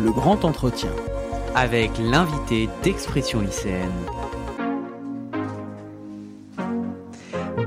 le grand entretien. Avec l'invité d'Expression lycéenne.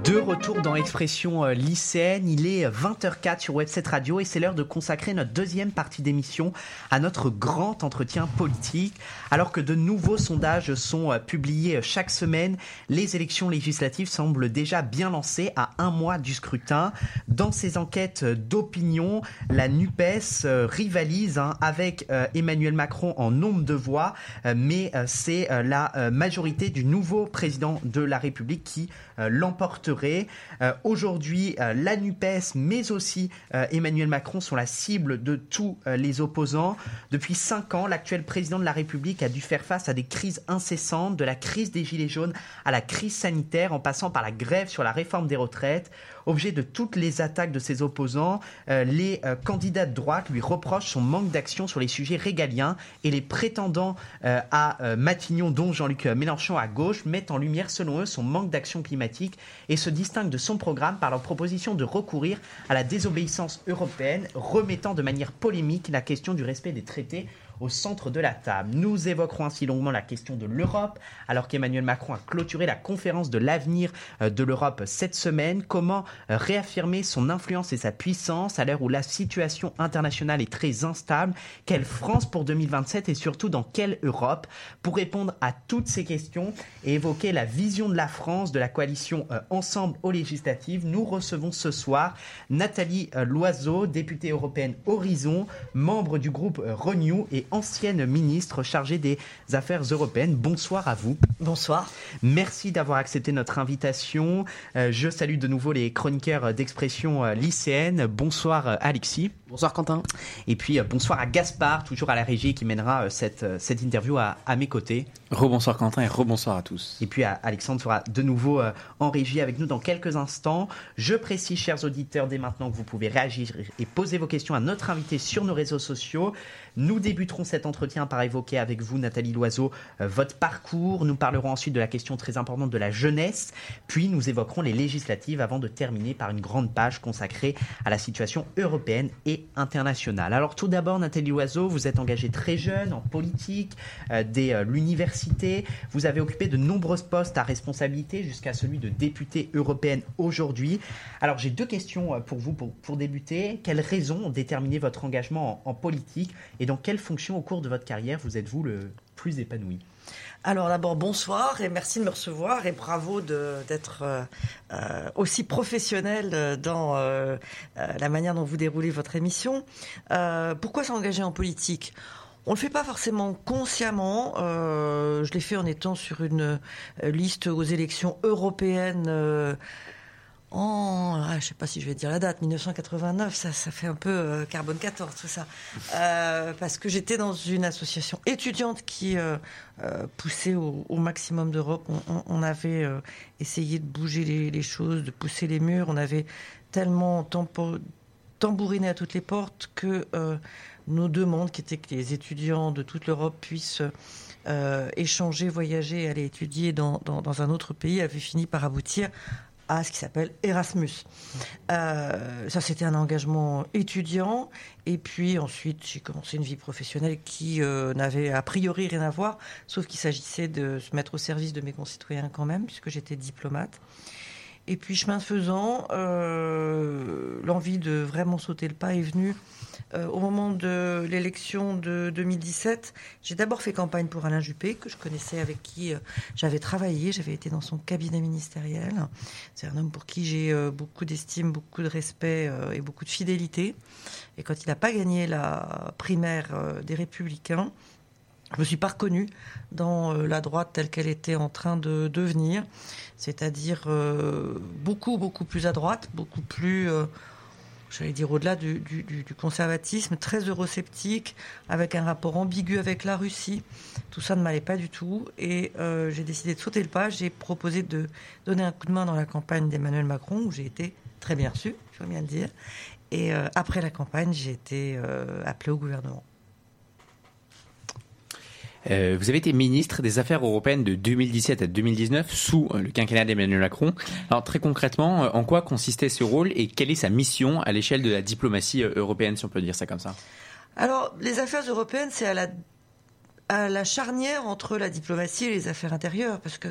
De retour dans Expression euh, lycéenne, il est 20h04 sur Webset Radio et c'est l'heure de consacrer notre deuxième partie d'émission à notre grand entretien politique. Alors que de nouveaux sondages sont euh, publiés euh, chaque semaine, les élections législatives semblent déjà bien lancées à un mois du scrutin. Dans ces enquêtes d'opinion, la NUPES rivalise hein, avec Emmanuel Macron en nombre de voix, mais c'est la majorité du nouveau président de la République qui l'emporte euh, aujourd'hui, euh, la NUPES, mais aussi euh, Emmanuel Macron sont la cible de tous les opposants. Depuis cinq ans, l'actuel président de la République a dû faire face à des crises incessantes, de la crise des Gilets jaunes à la crise sanitaire, en passant par la grève sur la réforme des retraites. Objet de toutes les attaques de ses opposants, euh, les euh, candidats de droite lui reprochent son manque d'action sur les sujets régaliens et les prétendants euh, à Matignon, dont Jean-Luc Mélenchon à gauche, mettent en lumière selon eux son manque d'action climatique et se distinguent de son programme par leur proposition de recourir à la désobéissance européenne, remettant de manière polémique la question du respect des traités au centre de la table. Nous évoquerons ainsi longuement la question de l'Europe, alors qu'Emmanuel Macron a clôturé la conférence de l'avenir euh, de l'Europe cette semaine. Comment euh, réaffirmer son influence et sa puissance à l'heure où la situation internationale est très instable? Quelle France pour 2027 et surtout dans quelle Europe? Pour répondre à toutes ces questions et évoquer la vision de la France de la coalition euh, Ensemble aux législatives, nous recevons ce soir Nathalie Loiseau, députée européenne Horizon, membre du groupe Renew et ancienne ministre chargée des Affaires européennes. Bonsoir à vous. Bonsoir. Merci d'avoir accepté notre invitation. Euh, je salue de nouveau les chroniqueurs d'expression euh, lycéenne. Bonsoir euh, Alexis. Bonsoir Quentin. Et puis bonsoir à Gaspard, toujours à la régie, qui mènera cette, cette interview à, à mes côtés. Rebonsoir Quentin et rebonsoir à tous. Et puis Alexandre sera de nouveau en régie avec nous dans quelques instants. Je précise, chers auditeurs, dès maintenant que vous pouvez réagir et poser vos questions à notre invité sur nos réseaux sociaux. Nous débuterons cet entretien par évoquer avec vous, Nathalie Loiseau, euh, votre parcours. Nous parlerons ensuite de la question très importante de la jeunesse. Puis nous évoquerons les législatives avant de terminer par une grande page consacrée à la situation européenne et internationale. Alors tout d'abord, Nathalie Loiseau, vous êtes engagée très jeune en politique, euh, dès euh, l'université. Vous avez occupé de nombreux postes à responsabilité jusqu'à celui de députée européenne aujourd'hui. Alors j'ai deux questions pour vous pour, débuter. Quelles raisons ont déterminé votre engagement en politique et dans quelle fonction au cours de votre carrière vous êtes-vous le plus épanoui? Alors d'abord bonsoir et merci de me recevoir et bravo d'être euh, euh, aussi professionnel dans euh, la manière dont vous déroulez votre émission. pourquoi s'engager en politique? On le fait pas forcément consciemment. je l'ai fait en étant sur une liste aux élections européennes en, ah, je sais pas si je vais dire la date, 1989, ça, ça fait un peu euh, carbone 14 tout ça, euh, parce que j'étais dans une association étudiante qui euh, poussait au, maximum d'Europe. On, avait essayé de bouger les, choses, de pousser les murs. On avait tellement tambouriné à toutes les portes que nos demandes, qui étaient que les étudiants de toute l'Europe puissent échanger, voyager, aller étudier dans, dans, un autre pays, avaient fini par aboutir à ce qui s'appelle Erasmus. Euh, ça, c'était un engagement étudiant. Et puis ensuite, j'ai commencé une vie professionnelle qui euh, n'avait a priori rien à voir, sauf qu'il s'agissait de se mettre au service de mes concitoyens quand même, puisque j'étais diplomate. Et puis, chemin faisant, euh, l'envie de vraiment sauter le pas est venue euh, au moment de l'élection de 2017. J'ai d'abord fait campagne pour Alain Juppé, que je connaissais, avec qui euh, j'avais travaillé. J'avais été dans son cabinet ministériel. C'est un homme pour qui j'ai beaucoup d'estime, beaucoup de respect et beaucoup de fidélité. Et quand il n'a pas gagné la primaire des Républicains, je me suis pas reconnue dans la droite telle qu'elle était en train de devenir c'est-à-dire euh, beaucoup, beaucoup plus à droite, beaucoup plus, euh, j'allais dire au-delà du, conservatisme, très eurosceptique, avec un rapport ambigu avec la Russie. Tout ça ne m'allait pas du tout. Et euh, j'ai décidé de sauter le pas. J'ai proposé de donner un coup de main dans la campagne d'Emmanuel Macron, où j'ai été très bien reçu, il faut bien le dire. Et après la campagne, j'ai été appelé au gouvernement. Euh, vous avez été ministre des Affaires européennes de 2017 à 2019 sous euh, le quinquennat d'Emmanuel Macron. Alors très concrètement, euh, en quoi consistait ce rôle et quelle est sa mission à l'échelle de la diplomatie européenne, si on peut dire ça comme ça? Alors, les affaires européennes, c'est à la charnière entre la diplomatie et les affaires intérieures, parce que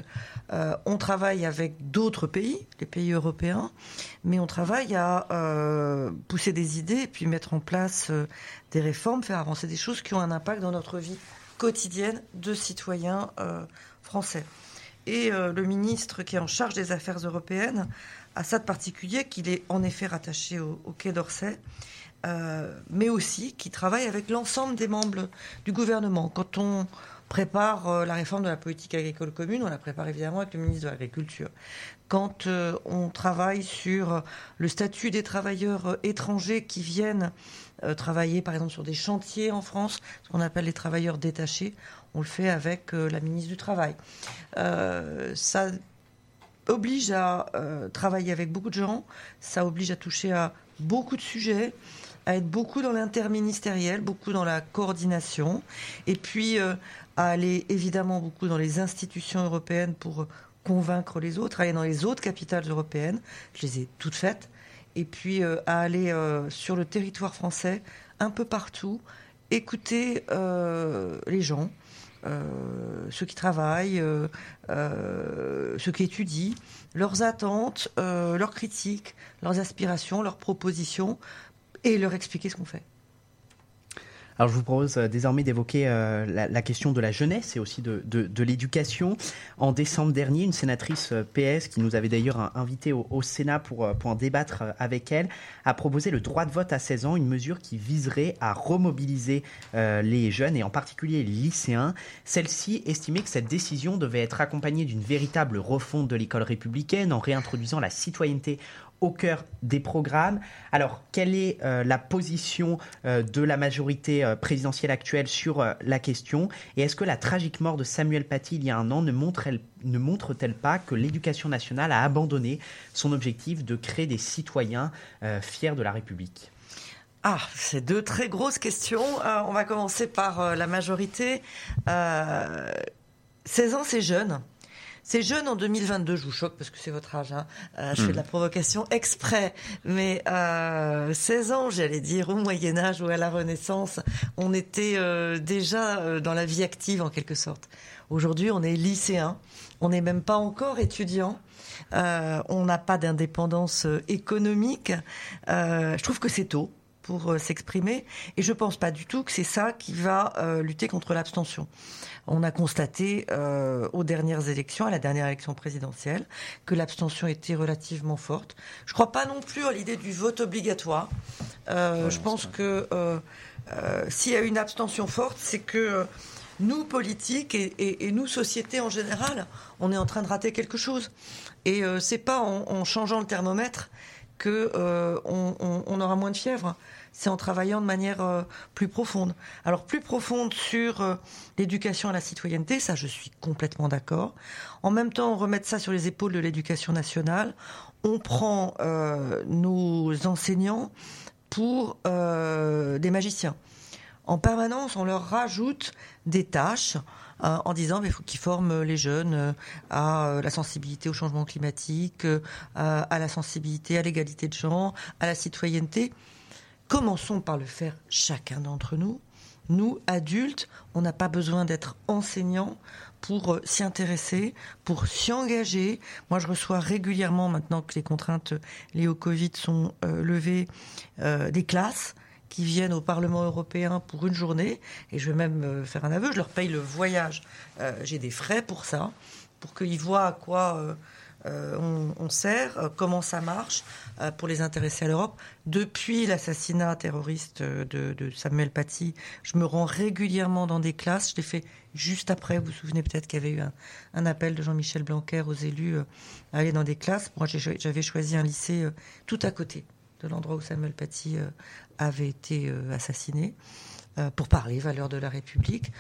on travaille avec d'autres pays, les pays européens, mais on travaille à pousser des idées et puis mettre en place des réformes, faire avancer des choses qui ont un impact dans notre vie quotidienne de citoyens français. Et le ministre qui est en charge des affaires européennes a ça de particulier qu'il est en effet rattaché au Quai d'Orsay euh, mais aussi qui travaille avec l'ensemble des membres du gouvernement. Quand on prépare euh, la réforme de la politique agricole commune, on la prépare évidemment avec le ministre de l'Agriculture. Quand euh, on travaille sur le statut des travailleurs étrangers qui viennent travailler par exemple sur des chantiers en France, ce qu'on appelle les travailleurs détachés, on le fait avec la ministre du Travail. ça oblige à travailler avec beaucoup de gens, ça oblige à toucher à beaucoup de sujets à être beaucoup dans l'interministériel, beaucoup dans la coordination, et puis euh, à aller évidemment beaucoup dans les institutions européennes pour convaincre les autres, aller dans les autres capitales européennes, je les ai toutes faites, et puis euh, à aller euh, sur le territoire français, un peu partout, écouter les gens, ceux qui travaillent, ceux qui étudient, leurs attentes, leurs critiques, leurs aspirations, leurs propositions, et leur expliquer ce qu'on fait. Alors je vous propose euh, désormais d'évoquer euh, la, question de la jeunesse et aussi de, l'éducation. En décembre dernier, une sénatrice euh, PS, qui nous avait d'ailleurs invité au, Sénat pour, pour en débattre avec elle, a proposé le droit de vote à 16 ans, une mesure qui viserait à remobiliser les jeunes et en particulier les lycéens. Celle-ci estimait que cette décision devait être accompagnée d'une véritable refonte de l'école républicaine en réintroduisant la citoyenneté au cœur des programmes. Alors, quelle est euh, la position euh, de la majorité euh, présidentielle actuelle sur la question? Et est-ce que la tragique mort de Samuel Paty il y a un an ne montre-t-elle pas que l'éducation nationale a abandonné son objectif de créer des citoyens fiers de la République? Ah, c'est deux très grosses questions. on va commencer par la majorité. 16 ans, c'est jeune. C'est jeune en 2022, je vous choque parce que c'est votre âge. Hein. Euh, je fais de la hmm. provocation exprès, mais euh, 16 ans, j'allais dire, au Moyen Âge ou à la Renaissance, on était euh, déjà euh, dans la vie active en quelque sorte. Aujourd'hui, on est lycéen, on n'est même pas encore étudiant. on n'a pas d'indépendance économique. je trouve que c'est tôt pour s'exprimer et je pense pas du tout que c'est ça qui va lutter contre l'abstention on a constaté euh, aux dernières élections, à la dernière élection présidentielle, que l'abstention était relativement forte. Je ne crois pas non plus à l'idée du vote obligatoire. Euh, je pense que euh, s'il y a une abstention forte, c'est que nous, politiques, et, nous, société en général, on est en train de rater quelque chose. Et c'est pas en, changeant le thermomètre que on, aura moins de fièvre c'est en travaillant de manière euh, plus profonde. Alors plus profonde sur euh, l'éducation à la citoyenneté, ça je suis complètement d'accord. En même temps, on remet ça sur les épaules de l'éducation nationale. On prend euh, nos enseignants pour des magiciens. En permanence, on leur rajoute des tâches en disant qu'il faut qu'ils forment les jeunes à la sensibilité au changement climatique, à la sensibilité à l'égalité de genre, à la citoyenneté. Commençons par le faire chacun d'entre nous. Nous, adultes, on n'a pas besoin d'être enseignants pour euh, s'y intéresser, pour s'y engager. Moi, je reçois régulièrement, maintenant que les contraintes liées au Covid sont euh, levées, euh, des classes qui viennent au Parlement européen pour une journée. Et je vais même faire un aveu, je leur paye le voyage. J'ai des frais pour ça, pour qu'ils voient à quoi euh, on, sert, euh, comment ça marche euh, pour les intéresser à l'Europe. Depuis l'assassinat terroriste de, Samuel Paty, je me rends régulièrement dans des classes. Je l'ai fait juste après. Vous vous souvenez peut-être qu'il y avait eu un, appel de Jean-Michel Blanquer aux élus à aller dans des classes. Moi, j'avais choisi un lycée tout à côté de l'endroit où Samuel Paty avait été assassiné pour parler valeurs de la République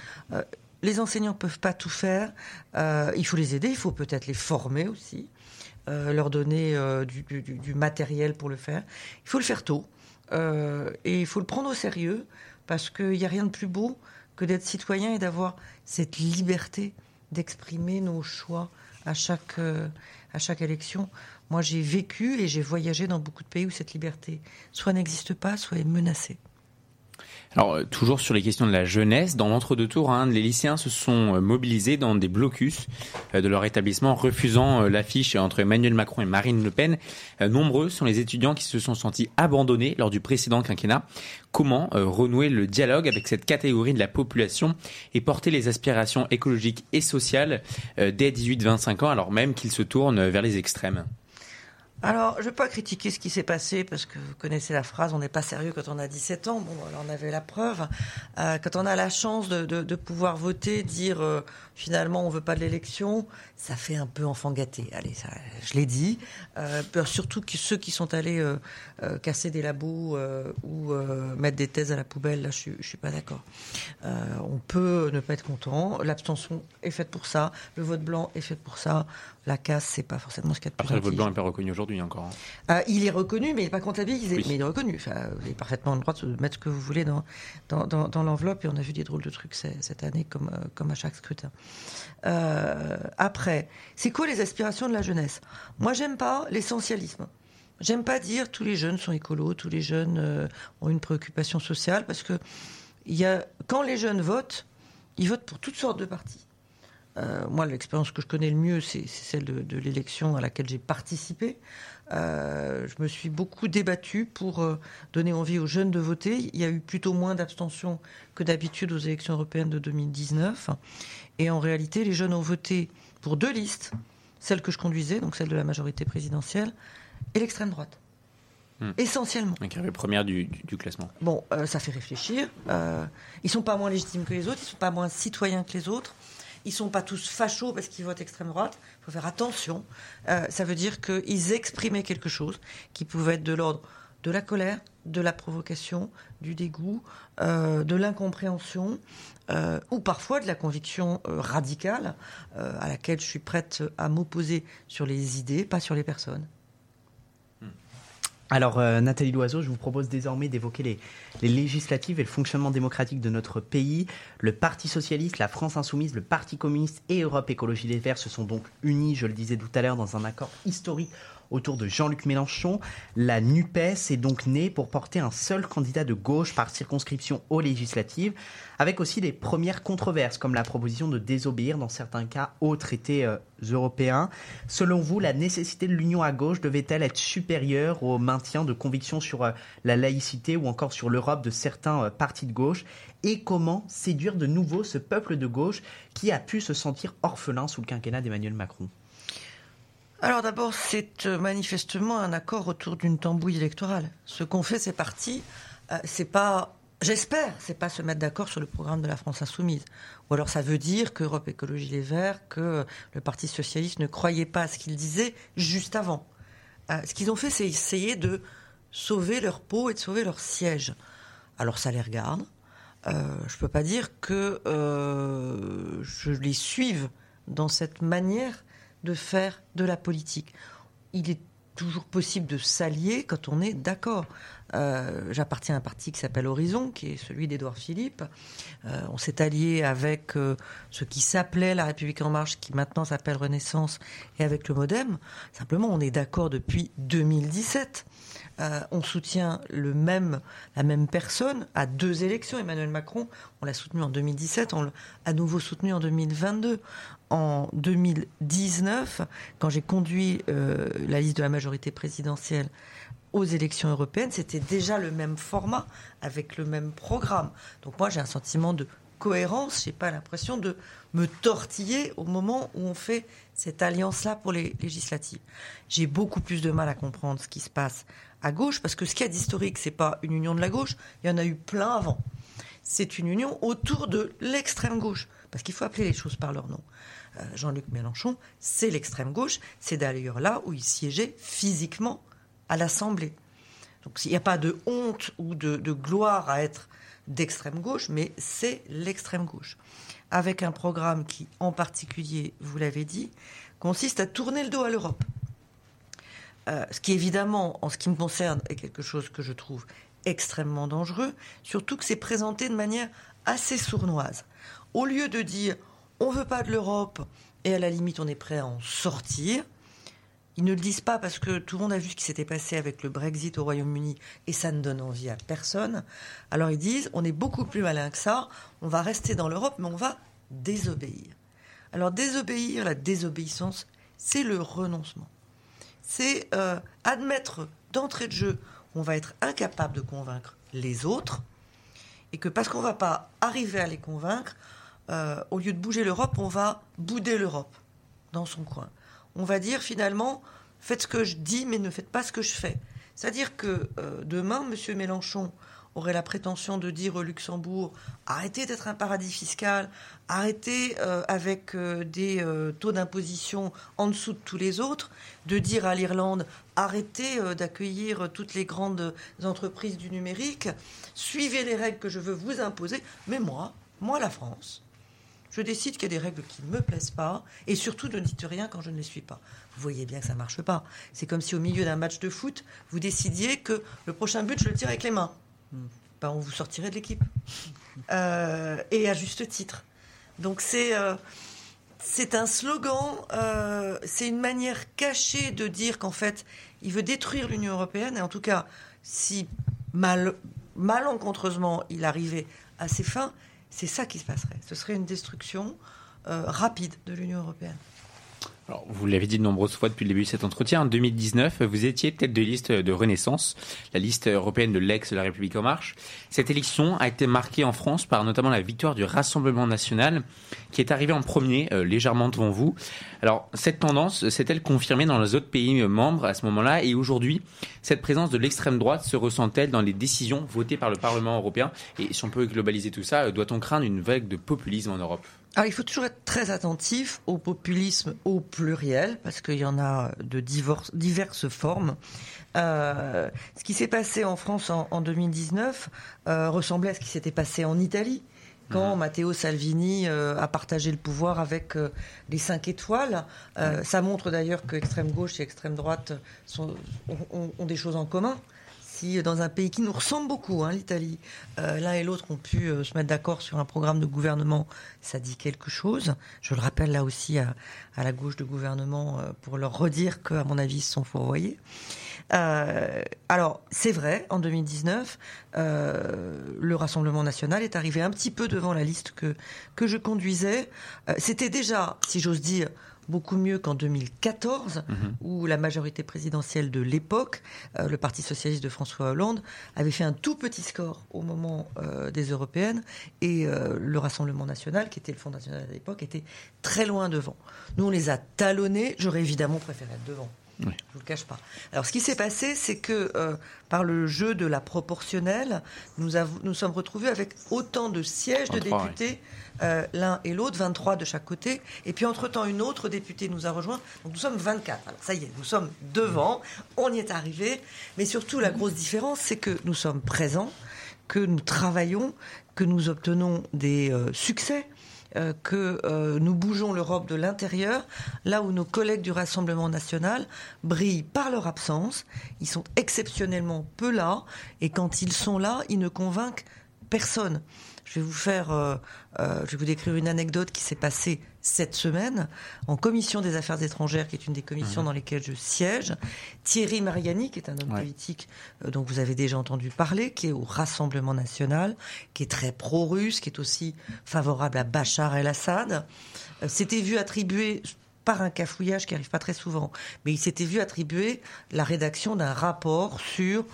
les enseignants peuvent pas tout faire. Euh, il faut les aider, il faut peut-être les former aussi, euh, leur donner euh, du, matériel pour le faire. Il faut le faire tôt et il faut le prendre au sérieux parce qu'il n'y a rien de plus beau que d'être citoyen et d'avoir cette liberté d'exprimer nos choix à chaque, à chaque élection. Moi, j'ai vécu et j'ai voyagé dans beaucoup de pays où cette liberté soit n'existe pas, soit est menacée. Alors, euh, toujours sur les questions de la jeunesse, dans l'entre-deux tours, hein, les lycéens se sont euh, mobilisés dans des blocus euh, de leur établissement, refusant l'affiche entre Emmanuel Macron et Marine Le Pen. Nombreux sont les étudiants qui se sont sentis abandonnés lors du précédent quinquennat. Comment renouer le dialogue avec cette catégorie de la population et porter les aspirations écologiques et sociales dès 18-25 ans, alors même qu'ils se tournent vers les extrêmes? Alors, je ne vais pas critiquer ce qui s'est passé parce que vous connaissez la phrase on n'est pas sérieux quand on a 17 ans. Bon, alors on avait la preuve. Euh, quand on a la chance de, de, de pouvoir voter, dire euh, finalement on veut pas de l'élection, ça fait un peu enfant gâté. Allez, ça, je l'ai dit. Euh, surtout que ceux qui sont allés euh, euh, casser des labos ou mettre des thèses à la poubelle, là, je, je suis pas d'accord. on peut ne pas être content. L'abstention est faite pour ça. Le vote blanc est fait pour ça. La casse, c'est pas forcément ce qu'il y a de plus Après, le vote blanc n'est pas reconnu aujourd'hui encore. Hein. il est reconnu, mais il n'est pas comptabilisé. Mais il est reconnu. Enfin, vous avez parfaitement le droit de mettre ce que vous voulez dans, dans, dans, dans l'enveloppe. Et on a vu des drôles de trucs cette année, comme, comme à chaque scrutin. Euh, après, c'est quoi les aspirations de la jeunesse? Moi, j'aime pas l'essentialisme. J'aime pas dire tous les jeunes sont écolos, tous les jeunes euh, ont une préoccupation sociale, parce que y a, quand les jeunes votent, ils votent pour toutes sortes de partis. Euh, moi, l'expérience que je connais le mieux, c'est celle de, l'élection à laquelle j'ai participé. je me suis beaucoup débattu pour donner envie aux jeunes de voter. Il y a eu plutôt moins d'abstention que d'habitude aux élections européennes de 2019. Et en réalité, les jeunes ont voté pour deux listes, celle que je conduisais, donc celle de la majorité présidentielle, et l'extrême droite. Hmm. Essentiellement. Qui avait première du, classement. Bon, euh, ça fait réfléchir. Euh, ils sont pas moins légitimes que les autres, ils sont pas moins citoyens que les autres. Ils sont pas tous fachos parce qu'ils votent extrême droite. Il faut faire attention. Euh, ça veut dire qu'ils exprimaient quelque chose qui pouvait être de l'ordre de la colère, de la provocation, du dégoût, euh, de l'incompréhension, euh, ou parfois de la conviction radicale à laquelle je suis prête à m'opposer sur les idées, pas sur les personnes. Alors, Nathalie Loiseau, je vous propose désormais d'évoquer les, les, législatives et le fonctionnement démocratique de notre pays. Le Parti socialiste, la France insoumise, le Parti communiste et Europe Écologie Les Verts se sont donc unis, je le disais tout à l'heure, dans un accord historique autour de Jean-Luc Mélenchon. La NUPES est donc née pour porter un seul candidat de gauche par circonscription aux législatives, avec aussi des premières controverses, comme la proposition de désobéir dans certains cas aux traités euh, européens. Selon vous, la nécessité de l'union à gauche devait-elle être supérieure au maintien de convictions sur euh, la laïcité ou encore sur l'Europe de certains euh, partis de gauche? Et comment séduire de nouveau ce peuple de gauche qui a pu se sentir orphelin sous le quinquennat d'Emmanuel Macron? Alors d'abord, c'est euh, manifestement un accord autour d'une tambouille électorale. Ce qu'ont fait ces partis, euh, c'est pas, j'espère, c'est pas se mettre d'accord sur le programme de la France insoumise. Ou alors ça veut dire qu'Europe Écologie Les Verts, que le Parti socialiste ne croyait pas à ce qu'il disait juste avant. Euh, ce qu'ils ont fait, c'est essayer de sauver leur peau et de sauver leur siège. Alors ça les regarde. Euh, je peux pas dire que je les suive dans cette manière de faire de la politique. Il est toujours possible de s'allier quand on est d'accord. Euh, j'appartiens à un parti qui s'appelle Horizon, qui est celui d'Édouard Philippe. Euh, on s'est allié avec euh, ce qui s'appelait La République en marche, qui maintenant s'appelle Renaissance, et avec le MoDem. Simplement, on est d'accord depuis 2017. on soutient le même, la même personne à deux élections. Emmanuel Macron, on l'a soutenu en 2017, on l'a à nouveau soutenu en 2022 en 2019, quand j'ai conduit euh, la liste de la majorité présidentielle aux élections européennes, c'était déjà le même format, avec le même programme. Donc moi, j'ai un sentiment de cohérence, j'ai pas l'impression de me tortiller au moment où on fait cette alliance-là pour les législatives. J'ai beaucoup plus de mal à comprendre ce qui se passe à gauche, parce que ce qu'il y a d'historique, c'est pas une union de la gauche, il y en a eu plein avant. C'est une union autour de l'extrême gauche, parce qu'il faut appeler les choses par leur nom. Euh, Jean-Luc Mélenchon, c'est l'extrême gauche. C'est d'ailleurs là où il siégeait physiquement à l'Assemblée. Donc il n'y a pas de honte ou de, gloire à être d'extrême gauche, mais c'est l'extrême gauche. Avec un programme qui, en particulier, vous l'avez dit, consiste à tourner le dos à l'Europe. Euh, ce qui évidemment, en ce qui me concerne, est quelque chose que je trouve extrêmement dangereux, surtout que c'est présenté de manière assez sournoise. Au lieu de dire on veut pas de l'Europe et à la limite on est prêt à en sortir. Ils ne le disent pas parce que tout le monde a vu ce qui s'était passé avec le Brexit au Royaume-Uni et ça ne donne envie à personne. Alors ils disent on est beaucoup plus malin que ça, on va rester dans l'Europe mais on va désobéir. Alors désobéir, la désobéissance, c'est le renoncement. C'est euh, admettre d'entrée de jeu on va être incapable de convaincre les autres et que parce qu'on ne va pas arriver à les convaincre, euh, au lieu de bouger l'Europe, on va bouder l'Europe dans son coin. On va dire finalement, faites ce que je dis, mais ne faites pas ce que je fais. C'est-à-dire que euh, demain, M. Mélenchon aurait la prétention de dire au Luxembourg arrêtez d'être un paradis fiscal, arrêtez euh, avec des taux d'imposition en dessous de tous les autres, de dire à l'Irlande arrêtez d'accueillir toutes les grandes entreprises du numérique, suivez les règles que je veux vous imposer, mais moi, moi la France, je décide qu'il y a des règles qui ne me plaisent pas, et surtout ne dites rien quand je ne les suis pas. Vous voyez bien que ça ne marche pas. C'est comme si au milieu d'un match de foot, vous décidiez que le prochain but, je le tire avec les mains. Ben, on vous sortirait de l'équipe. Euh, et à juste titre. Donc c'est... Euh, c'est un slogan, euh, c'est une manière cachée de dire qu'en fait, il veut détruire l'Union européenne. Et en tout cas, si mal, malencontreusement il arrivait à ses fins, c'est ça qui se passerait. Ce serait une destruction euh, rapide de l'Union européenne. Alors, vous l'avez dit de nombreuses fois depuis le début de cet entretien. En 2019, vous étiez tête de liste de Renaissance, la liste européenne de l'ex de la République en marche. Cette élection a été marquée en France par notamment la victoire du Rassemblement national, qui est arrivé en premier, euh, légèrement devant vous. Alors, cette tendance s'est-elle confirmée dans les autres pays membres à ce moment-là? Et aujourd'hui, cette présence de l'extrême droite se ressent-elle dans les décisions votées par le Parlement européen? Et si on peut globaliser tout ça, doit-on craindre une vague de populisme en Europe? Alors, il faut toujours être très attentif au populisme au pluriel, parce qu'il y en a de diverses formes. Euh, ce qui s'est passé en France en, 2019 euh, ressemblait à ce qui s'était passé en Italie quand mhm. Matteo Salvini euh, a partagé le pouvoir avec les cinq étoiles. Ça montre d'ailleurs que extrême gauche et extrême droite ont, des choses en commun dans un pays qui nous ressemble beaucoup, hein, l'Italie, euh, l'un et l'autre ont pu euh, se mettre d'accord sur un programme de gouvernement, ça dit quelque chose. Je le rappelle là aussi à, la gauche de gouvernement euh, pour leur redire qu'à mon avis, ils se sont fourvoyés. alors, c'est vrai, en 2019, le Rassemblement national est arrivé un petit peu devant la liste que, que je conduisais. C'était déjà, si j'ose dire, beaucoup mieux qu'en 2014, mhm. où la majorité présidentielle de l'époque, euh, le Parti socialiste de François Hollande, avait fait un tout petit score au moment euh, des européennes, et euh, le Rassemblement national, qui était le Front national à l'époque, était très loin devant. Nous, on les a talonnés. J'aurais évidemment préféré être devant. Je ne vous le cache pas. Alors, ce qui s'est passé, c'est que euh, par le jeu de la proportionnelle, nous, nous sommes retrouvés avec autant de sièges de députés, euh, l'un et l'autre, 23 de chaque côté. Et puis, entre-temps, une autre députée nous a rejoints. Donc, nous sommes 24. Alors, ça y est, nous sommes devant. On y est arrivé. Mais surtout, la grosse différence, c'est que nous sommes présents, que nous travaillons, que nous obtenons des euh, succès. Euh, que euh, nous bougeons l'Europe de l'intérieur, là où nos collègues du Rassemblement national brillent par leur absence. Ils sont exceptionnellement peu là, et quand ils sont là, ils ne convainquent personne. Je vais vous faire, euh, euh, je vais vous décrire une anecdote qui s'est passée cette semaine en commission des affaires étrangères, qui est une des commissions mhm. dans lesquelles je siège. Thierry Mariani, qui est un homme politique euh, dont vous avez déjà entendu parler, qui est au Rassemblement national, qui est très pro-russe, qui est aussi favorable à Bachar el-Assad, s'était vu attribuer par un cafouillage qui arrive pas très souvent, mais il s'était vu attribuer la rédaction d'un rapport sur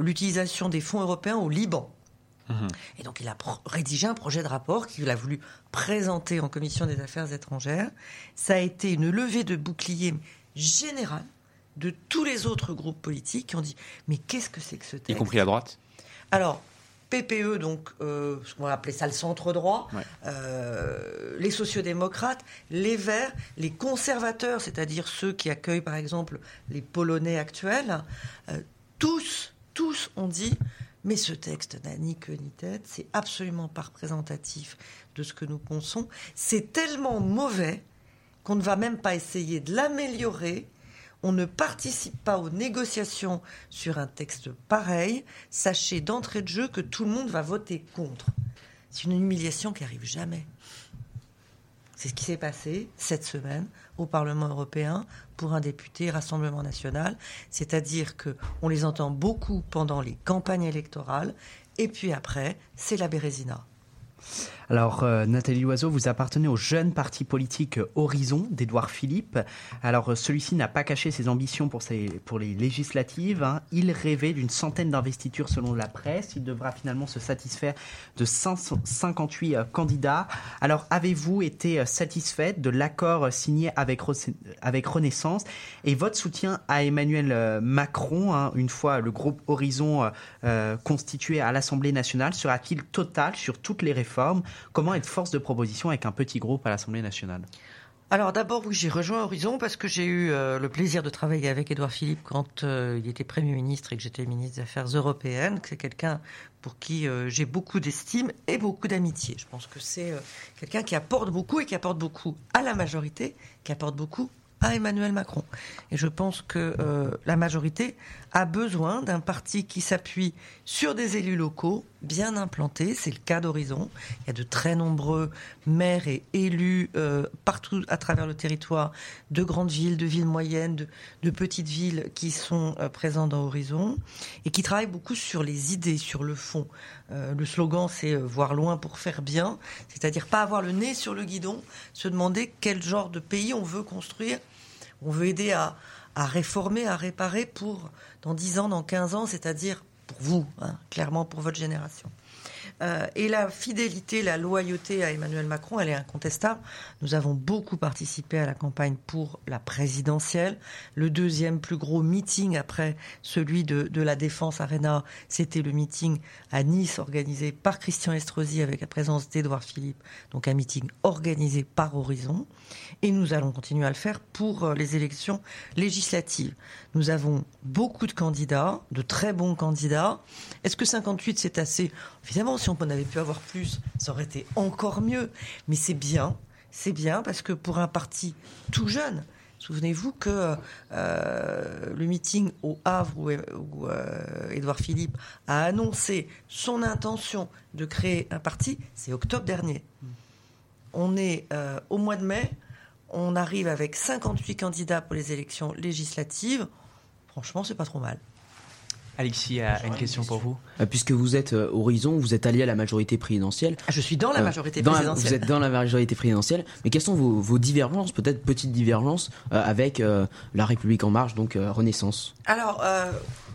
l'utilisation des fonds européens au Liban. Et donc il a rédigé un projet de rapport qu'il a voulu présenter en commission des affaires étrangères. Ça a été une levée de bouclier générale de tous les autres groupes politiques qui ont dit mais qu'est-ce que c'est que ce texte Y compris à droite? Alors, PPE, donc euh, ce qu'on va appeler ça le centre droit, euh, les sociodémocrates, les Verts, les conservateurs, c'est-à-dire ceux qui accueillent par exemple les Polonais actuels, euh, tous, tous ont dit mais ce texte n'a ni queue ni tête, c'est absolument pas représentatif de ce que nous pensons. C'est tellement mauvais qu'on ne va même pas essayer de l'améliorer. On ne participe pas aux négociations sur un texte pareil. Sachez d'entrée de jeu que tout le monde va voter contre. C'est une humiliation qui arrive jamais. C'est ce qui s'est passé cette semaine au Parlement européen pour un député Rassemblement national, c'est-à-dire que on les entend beaucoup pendant les campagnes électorales et puis après, c'est la Bérésina. Alors, euh, Nathalie Loiseau, vous appartenez au jeune parti politique Horizon d'Édouard Philippe. Alors, euh, celui-ci n'a pas caché ses ambitions pour, pour les législatives. Hein. Il rêvait d'une centaine d'investitures selon la presse. Il devra finalement se satisfaire de 558 euh, candidats. Alors, avez-vous été satisfaite de l'accord signé avec, avec Renaissance et votre soutien à Emmanuel Macron, hein, une fois le groupe Horizon constitué à l'Assemblée nationale, sera-t-il total sur toutes les réformes? Comment être force de proposition avec un petit groupe à l'Assemblée nationale? Alors d'abord, oui, j'ai rejoint Horizon parce que j'ai eu euh, le plaisir de travailler avec Édouard Philippe quand euh, il était Premier ministre et que j'étais ministre des Affaires européennes. C'est quelqu'un pour qui euh, j'ai beaucoup d'estime et beaucoup d'amitié. Je pense que c'est quelqu'un qui apporte beaucoup et qui apporte beaucoup à la majorité, qui apporte beaucoup à Emmanuel Macron. Et je pense que la majorité a besoin d'un parti qui s'appuie sur des élus locaux bien implantés. C'est le cas d'Horizon. Il y a de très nombreux maires et élus euh, partout à travers le territoire, de grandes villes, de villes moyennes, de, petites villes qui sont euh, présents dans Horizon et qui travaillent beaucoup sur les idées, sur le fond. le slogan, c'est voir loin pour faire bien, c'est-à-dire pas avoir le nez sur le guidon, se demander quel genre de pays on veut construire on veut aider à, réformer, à réparer pour dans 10 ans, dans 15 ans, c'est-à-dire pour vous, hein, clairement pour votre génération. Euh, et la fidélité, la loyauté à Emmanuel Macron, elle est incontestable. Nous avons beaucoup participé à la campagne pour la présidentielle. Le deuxième plus gros meeting après celui de, la Défense Arena, c'était le meeting à Nice organisé par Christian Estrosi avec la présence d'Edouard Philippe, donc un meeting organisé par Horizon. Et nous allons continuer à le faire pour euh, les élections législatives. Nous avons beaucoup de candidats, de très bons candidats. Est-ce que 58 c'est assez? Évidemment, si on avait pu avoir plus, ça aurait été encore mieux. Mais c'est bien, c'est bien parce que pour un parti tout jeune, Souvenez-vous que euh, le meeting au Havre où, euh, Édouard Philippe a annoncé son intention de créer un parti, c'est octobre dernier. On est euh, au mois de mai, on arrive avec 58 candidats pour les élections législatives. Franchement, c'est pas trop mal. Alexis a une question pour vous. Euh, puisque vous êtes euh, Horizon, vous êtes allié à la majorité présidentielle. Ah, je suis dans la euh, majorité présidentielle. vous êtes dans la majorité présidentielle. Mais quelles sont vos, divergences, peut-être petites divergences, avec La République En Marche, donc Renaissance? Alors,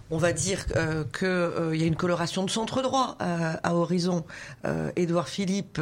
on va dire qu'il y a une coloration de centre droit à Horizon. Édouard Philippe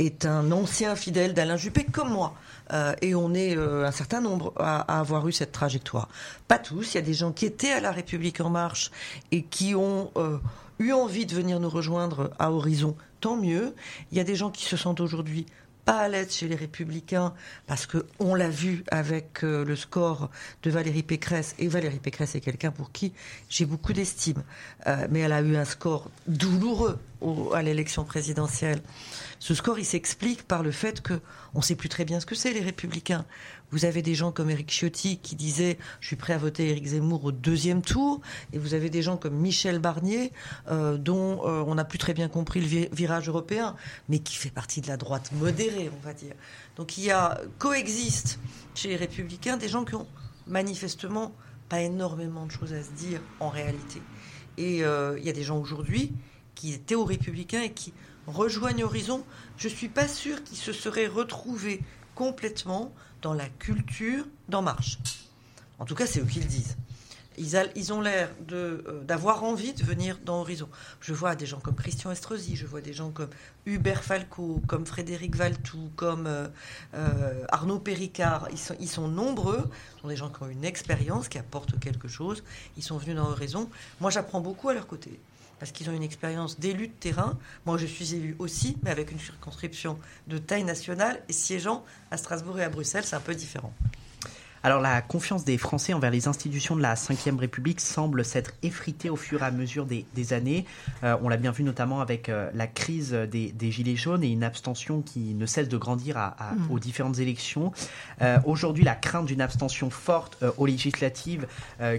est un ancien fidèle d'Alain Juppé, comme moi. Euh, et on est euh, un certain nombre à, avoir eu cette trajectoire. Pas tous, il y a des gens qui étaient à la République en marche et qui ont euh, eu envie de venir nous rejoindre à Horizon, tant mieux. Il y a des gens qui se sentent aujourd'hui pas à l'aise chez les Républicains parce que on l'a vu avec le score de Valérie Pécresse et Valérie Pécresse est quelqu'un pour qui j'ai beaucoup d'estime, mais elle a eu un score douloureux à l'élection présidentielle. Ce score, il s'explique par le fait que on sait plus très bien ce que c'est les républicains. Vous avez des gens comme Éric Ciotti qui disait je suis prêt à voter Éric Zemmour au deuxième tour, et vous avez des gens comme Michel Barnier euh, dont euh, on n'a plus très bien compris le virage européen, mais qui fait partie de la droite modérée, on va dire. Donc il y a coexiste chez les républicains des gens qui ont manifestement pas énormément de choses à se dire en réalité. Et euh, il y a des gens aujourd'hui qui étaient aux républicains et qui rejoignent Horizon, je ne suis pas sûr qu'ils se seraient retrouvés complètement dans la culture d'En Marche. En tout cas, c'est eux qui le disent. Ils, ont l'air euh, d'avoir envie de venir dans Horizon. Je vois des gens comme Christian Estrosi, je vois des gens comme Hubert Falco, comme Frédéric Valtou, comme euh, euh, Arnaud Péricard. Ils sont, ils sont nombreux. Ce sont des gens qui ont une expérience, qui apportent quelque chose. Ils sont venus dans Horizon. Moi, j'apprends beaucoup à leur côté parce qu'ils ont une expérience d'élu de terrain. Moi, je suis élu aussi, mais avec une circonscription de taille nationale et siégeant à Strasbourg et à Bruxelles, c'est un peu différent. Alors la confiance des Français envers les institutions de la Ve République semble s'être effritée au fur et à mesure des, années. Euh, on l'a bien vu notamment avec euh, la crise des, Gilets jaunes et une abstention qui ne cesse de grandir mmh. aux différentes élections. Euh, aujourd'hui, la crainte d'une abstention forte aux législatives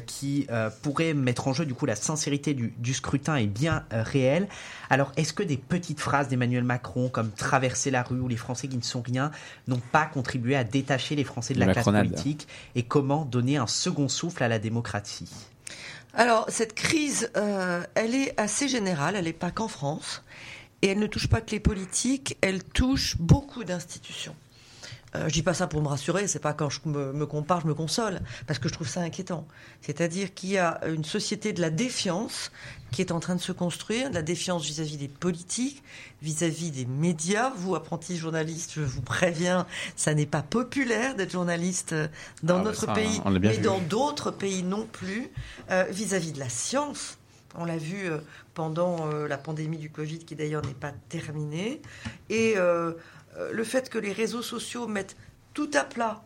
qui pourrait mettre en jeu du coup la sincérité du, du scrutin est bien réelle. Alors est-ce que des petites phrases d'Emmanuel Macron comme traverser la rue ou les Français qui ne sont rien n'ont pas contribué à détacher les Français de la classe politique? Et comment donner un second souffle à la démocratie Alors, cette crise, euh, elle est assez générale, elle n'est pas qu'en France, et elle ne touche pas que les politiques, elle touche beaucoup d'institutions. Euh, je dis pas ça pour me rassurer, c'est pas quand je me, compare, je me console, parce que je trouve ça inquiétant. C'est-à-dire qu'il y a une société de la défiance qui est en train de se construire, de la défiance vis-à-vis des politiques, vis-à-vis des médias. Vous, apprentis journalistes, je vous préviens, ça n'est pas populaire d'être journaliste dans ah, notre pays, mais dans d'autres pays non plus, euh, vis-à-vis de la science. On l'a vu euh, pendant euh, la pandémie du Covid, qui d'ailleurs n'est pas terminée. Et euh, le fait que les réseaux sociaux mettent tout à plat,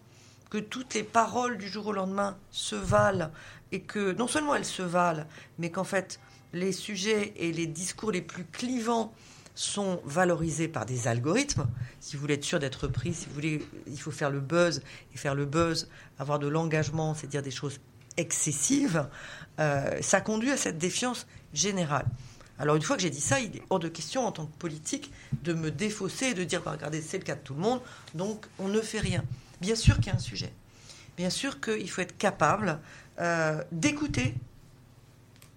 que toutes les paroles du jour au lendemain se valent, et que non seulement elles se valent, mais qu'en fait les sujets et les discours les plus clivants sont valorisés par des algorithmes. Si vous voulez être sûr d'être pris, si vous voulez, il faut faire le buzz. Et faire le buzz, avoir de l'engagement, c'est dire des choses excessives. Euh, ça conduit à cette défiance générale. Alors une fois que j'ai dit ça, il est hors de question en tant que politique de me défausser et de dire bah, regardez, c'est le cas de tout le monde, donc on ne fait rien. Bien sûr qu'il y a un sujet. Bien sûr qu'il faut être capable euh, d'écouter.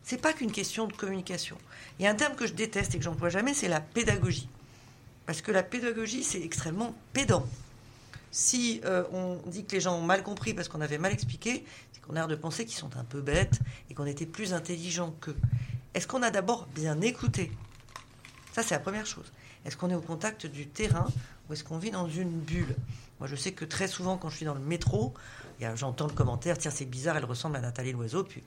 C'est pas qu'une question de communication. Il y a un terme que je déteste et que j'emploie jamais, c'est la pédagogie. Parce que la pédagogie, c'est extrêmement pédant. Si euh, on dit que les gens ont mal compris parce qu'on avait mal expliqué, c'est qu'on a l'air de penser qu'ils sont un peu bêtes et qu'on était plus intelligents qu'eux. Est-ce qu'on a d'abord bien écouté? Ça, c'est la première chose. Est-ce qu'on est au contact du terrain ou est-ce qu'on vit dans une bulle? Moi, je sais que très souvent, quand je suis dans le métro, j'entends le commentaire tiens, c'est bizarre, elle ressemble à Nathalie Loiseau. Puis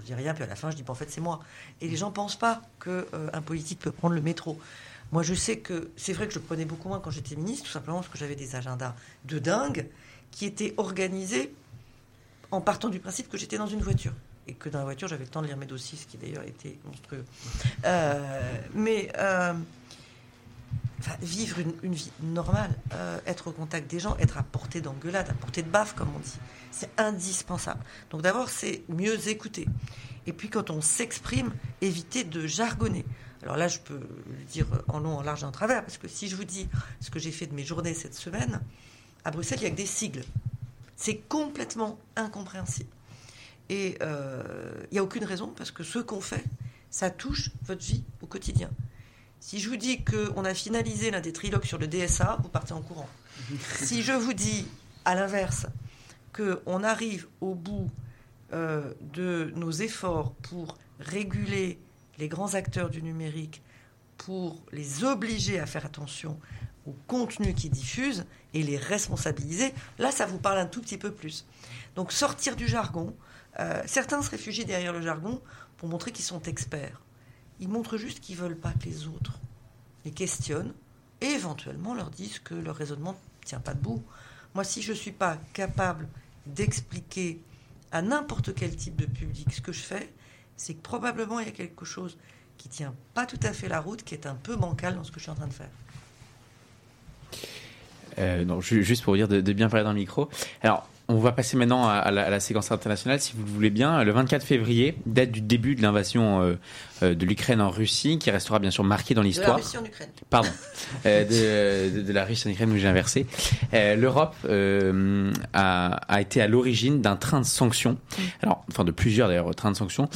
je dis rien, puis à la fin, je dis en fait, c'est moi. Et les gens pensent pas qu'un euh, politique peut prendre le métro. Moi, je sais que c'est vrai que je prenais beaucoup moins quand j'étais ministre, tout simplement parce que j'avais des agendas de dingue qui étaient organisés en partant du principe que j'étais dans une voiture et que dans la voiture, j'avais le temps de lire mes dossiers, ce qui d'ailleurs était monstrueux. Euh, mais euh, vivre une, vie normale, euh, être au contact des gens, être à portée d'engueulade, à portée de baffe, comme on dit, c'est indispensable. Donc d'abord, c'est mieux écouter. Et puis quand on s'exprime, éviter de jargonner. Alors là, je peux le dire en long, en large et en travers, parce que si je vous dis ce que j'ai fait de mes journées cette semaine, à Bruxelles, il n'y a que des sigles. C'est complètement incompréhensible. Et il euh, n'y a aucune raison, parce que ce qu'on fait, ça touche votre vie au quotidien. Si je vous dis qu'on a finalisé l'un des trilogues sur le DSA, vous partez en courant. si je vous dis, à l'inverse, qu'on arrive au bout euh, de nos efforts pour réguler les grands acteurs du numérique, pour les obliger à faire attention au contenu qu'ils diffusent et les responsabiliser, là, ça vous parle un tout petit peu plus. Donc sortir du jargon, euh, certains se réfugient derrière le jargon pour montrer qu'ils sont experts. Ils montrent juste qu'ils ne veulent pas que les autres les questionnent et éventuellement leur disent que leur raisonnement ne tient pas debout. Moi, si je ne suis pas capable d'expliquer à n'importe quel type de public ce que je fais, c'est que probablement il y a quelque chose qui tient pas tout à fait la route, qui est un peu bancal dans ce que je suis en train de faire. Euh, non, juste pour dire de, bien parler dans le micro. Alors, on va passer maintenant à, la, séquence internationale, si vous le voulez bien. Le 24 février, date du début de l'invasion euh, euh, de l'Ukraine en Russie, qui restera bien sûr marquée dans l'histoire. De la Russie en Ukraine. Pardon. Euh, de, la Russie en Ukraine, où j'ai inversé. L'Europe a, été à l'origine d'un train de sanctions. Alors, enfin de plusieurs d'ailleurs trains de sanctions.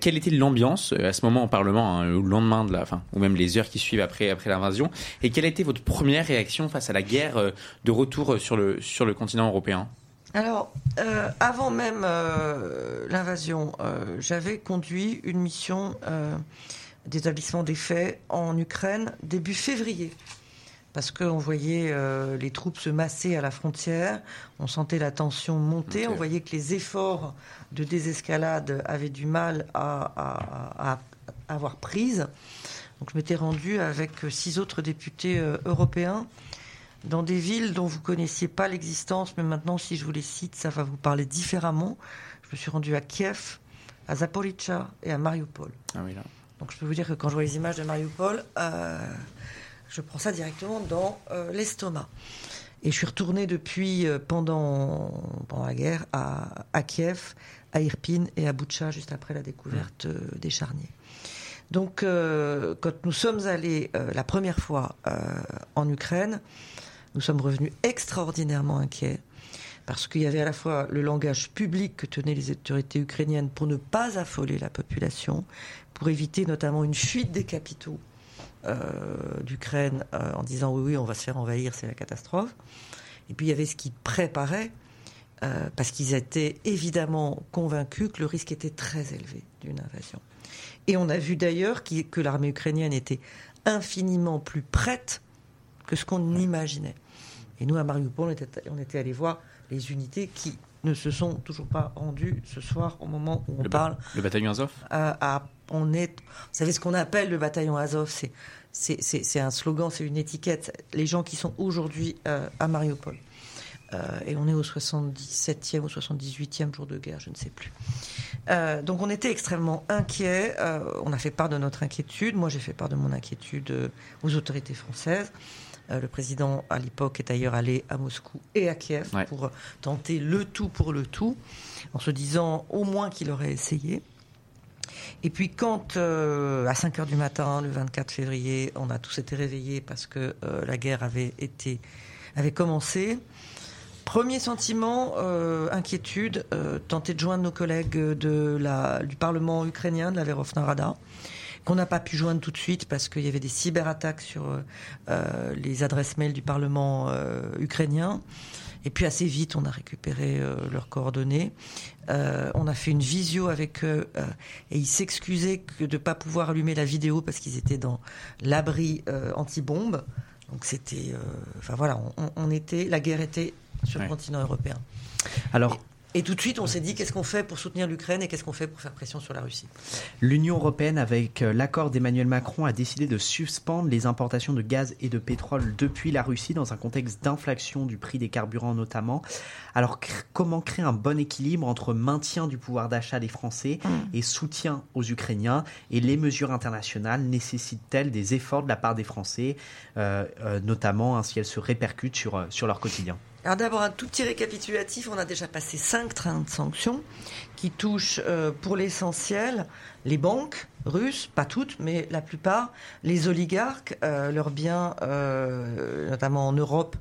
quelle était l'ambiance à ce moment au Parlement, hein, au lendemain de la, fin, ou même les heures qui suivent après après l'invasion? Et quelle été votre première réaction face à la guerre de retour sur le sur le continent européen? Alors, euh, avant même euh, l'invasion, euh, j'avais conduit une mission d'établissement des faits en Ukraine début février. Parce qu'on voyait les troupes se masser à la frontière, on sentait la tension monter, on voyait que les efforts de désescalade avaient du mal à, à avoir prise. Donc je m'étais rendu avec six autres députés européens dans des villes dont vous connaissiez pas l'existence, mais maintenant, si je vous les cite, ça va vous parler différemment. Je me suis rendu à Kiev, à Zaporizhzhia et à Mariupol. Ah oui, là. Donc je peux vous dire que quand je vois les images de Mariupol, euh, je prends ça directement dans euh, l'estomac. Et je suis retourné depuis, euh, pendant, pendant la guerre, à, à Kiev, à Irpin et à Boutcha, juste après la découverte euh, des charniers. Donc, quand nous sommes allés la première fois en Ukraine, nous sommes revenus extraordinairement inquiets parce qu'il y avait à la fois le langage public que tenaient les autorités ukrainiennes pour ne pas affoler la population, pour éviter notamment une fuite des capitaux euh, d'Ukraine euh, en disant oui, oui, on va se faire envahir, c'est la catastrophe. Et puis il y avait ce qui préparait, euh, parce qu'ils étaient évidemment convaincus que le risque était très élevé d'une invasion. Et on a vu d'ailleurs que l'armée ukrainienne était infiniment plus prête que ce qu'on imaginait. Et nous, à Mariupol, on était, on était allés voir les unités qui ne se sont toujours pas rendues ce soir au moment où on Le, parle. le bataillon Azov? À- on est, vous savez ce qu'on appelle le bataillon Azov, c'est un slogan, c'est une étiquette. Les gens qui sont aujourd'hui euh, à Mariupol. Euh, et on est au 77e ou 78e jour de guerre, je ne sais plus. Euh, donc on était extrêmement inquiets. euh, on a fait part de notre inquiétude. Moi, j'ai fait part de mon inquiétude euh, aux autorités françaises. Euh, le président, à l'époque, est d'ailleurs allé à Moscou et à Kiev Ouais. pour tenter le tout pour le tout, en se disant au moins qu'il aurait essayé. Et puis quand, euh, à 5 heures du matin, le 24 février, on a tous été réveillés parce que euh, la guerre avait été avait commencé, premier sentiment, euh, inquiétude, euh, tenter de joindre nos collègues de la, du Parlement ukrainien, de la Verovna Rada, qu'on n'a pas pu joindre tout de suite parce qu'il y avait des cyberattaques sur euh, euh, les adresses mail du Parlement euh, ukrainien. Et puis assez vite, on a récupéré euh, leurs coordonnées. Euh, on a fait une visio avec eux euh, et ils s'excusaient que de ne pas pouvoir allumer la vidéo parce qu'ils étaient dans l'abri anti-bombe. Donc c'était, enfin voilà, on, on était, la guerre était sur Ouais. le continent européen. Alors, Et tout de suite, on s'est dit qu'est-ce qu'on fait pour soutenir l'Ukraine et qu'est-ce qu'on fait pour faire pression sur la Russie? l'Union européenne, avec euh, l'accord d'Emmanuel Macron, a décidé de suspendre les importations de gaz et de pétrole depuis la Russie dans un contexte d'inflation du prix des carburants notamment. Alors, cr- comment créer un bon équilibre entre maintien du pouvoir d'achat des Français et soutien aux Ukrainiens? Et les mesures internationales nécessitent-elles des efforts de la part des Français, euh, euh, notamment hein, si elles se répercutent sur, sur leur quotidien? Alors d'abord un tout petit récapitulatif, on a déjà passé cinq trains de sanctions qui touchent euh, pour l'essentiel les banques russes, pas toutes, mais la plupart, les oligarques, euh, leurs biens, euh, notamment en Europe,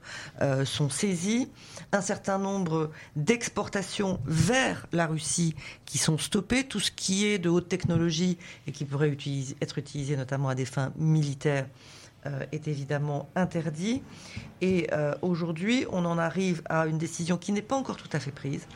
sont saisis. Un certain nombre d'exportations vers la Russie qui sont stoppées, tout ce qui est de haute technologie et qui pourrait être utilisé notamment à des fins militaires est évidemment interdit. Et euh, aujourd'hui, on en arrive à une décision qui n'est pas encore tout à fait prise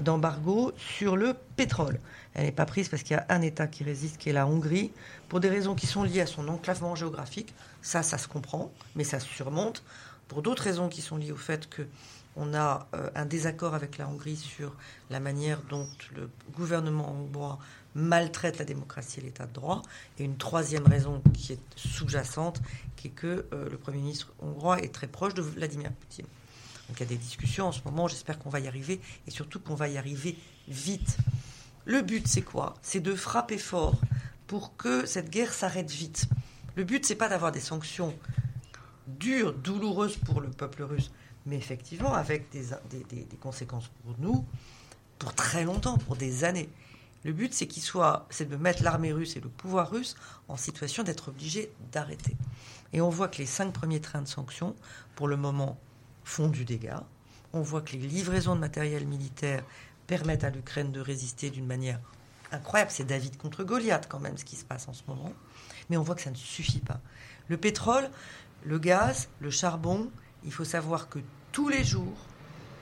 d'embargo sur le pétrole. Elle n'est pas prise parce qu'il y a un État qui résiste, qui est la Hongrie, pour des raisons qui sont liées à son enclavement géographique. Ça, ça se comprend, mais ça se surmonte. Pour d'autres raisons qui sont liées au fait que on a euh, un désaccord avec la Hongrie sur la manière dont le gouvernement hongrois maltraite la démocratie et l'état de droit. Et une troisième raison qui est sous-jacente, qui est que euh, le Premier ministre hongrois est très proche de Vladimir Poutine. Donc il y a des discussions en ce moment, j'espère qu'on va y arriver, et surtout qu'on va y arriver vite. Le but, c'est quoi? C'est de frapper fort pour que cette guerre s'arrête vite. Le but, c'est pas d'avoir des sanctions dures, douloureuses pour le peuple russe, mais effectivement avec des, conséquences pour nous, pour très longtemps, pour des années. Le but, c'est qu'il soit, c'est de mettre l'armée russe et le pouvoir russe en situation d'être obligés d'arrêter. Et on voit que les cinq premiers trains de sanctions, pour le moment, font du dégât. On voit que les livraisons de matériel militaire permettent à l'Ukraine de résister d'une manière incroyable. C'est David contre Goliath quand même ce qui se passe en ce moment. Mais on voit que ça ne suffit pas. Le pétrole, le gaz, le charbon, il faut savoir que tous les jours,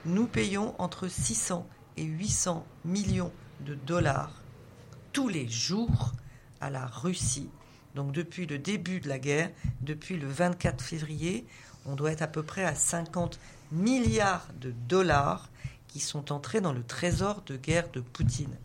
nous payons entre 600 et 800 millions de dollars tous les jours à la Russie. Donc depuis le début de la guerre, depuis le 24 février, on doit être à peu près à 50 milliards de dollars qui sont entrés dans le trésor de guerre de Poutine.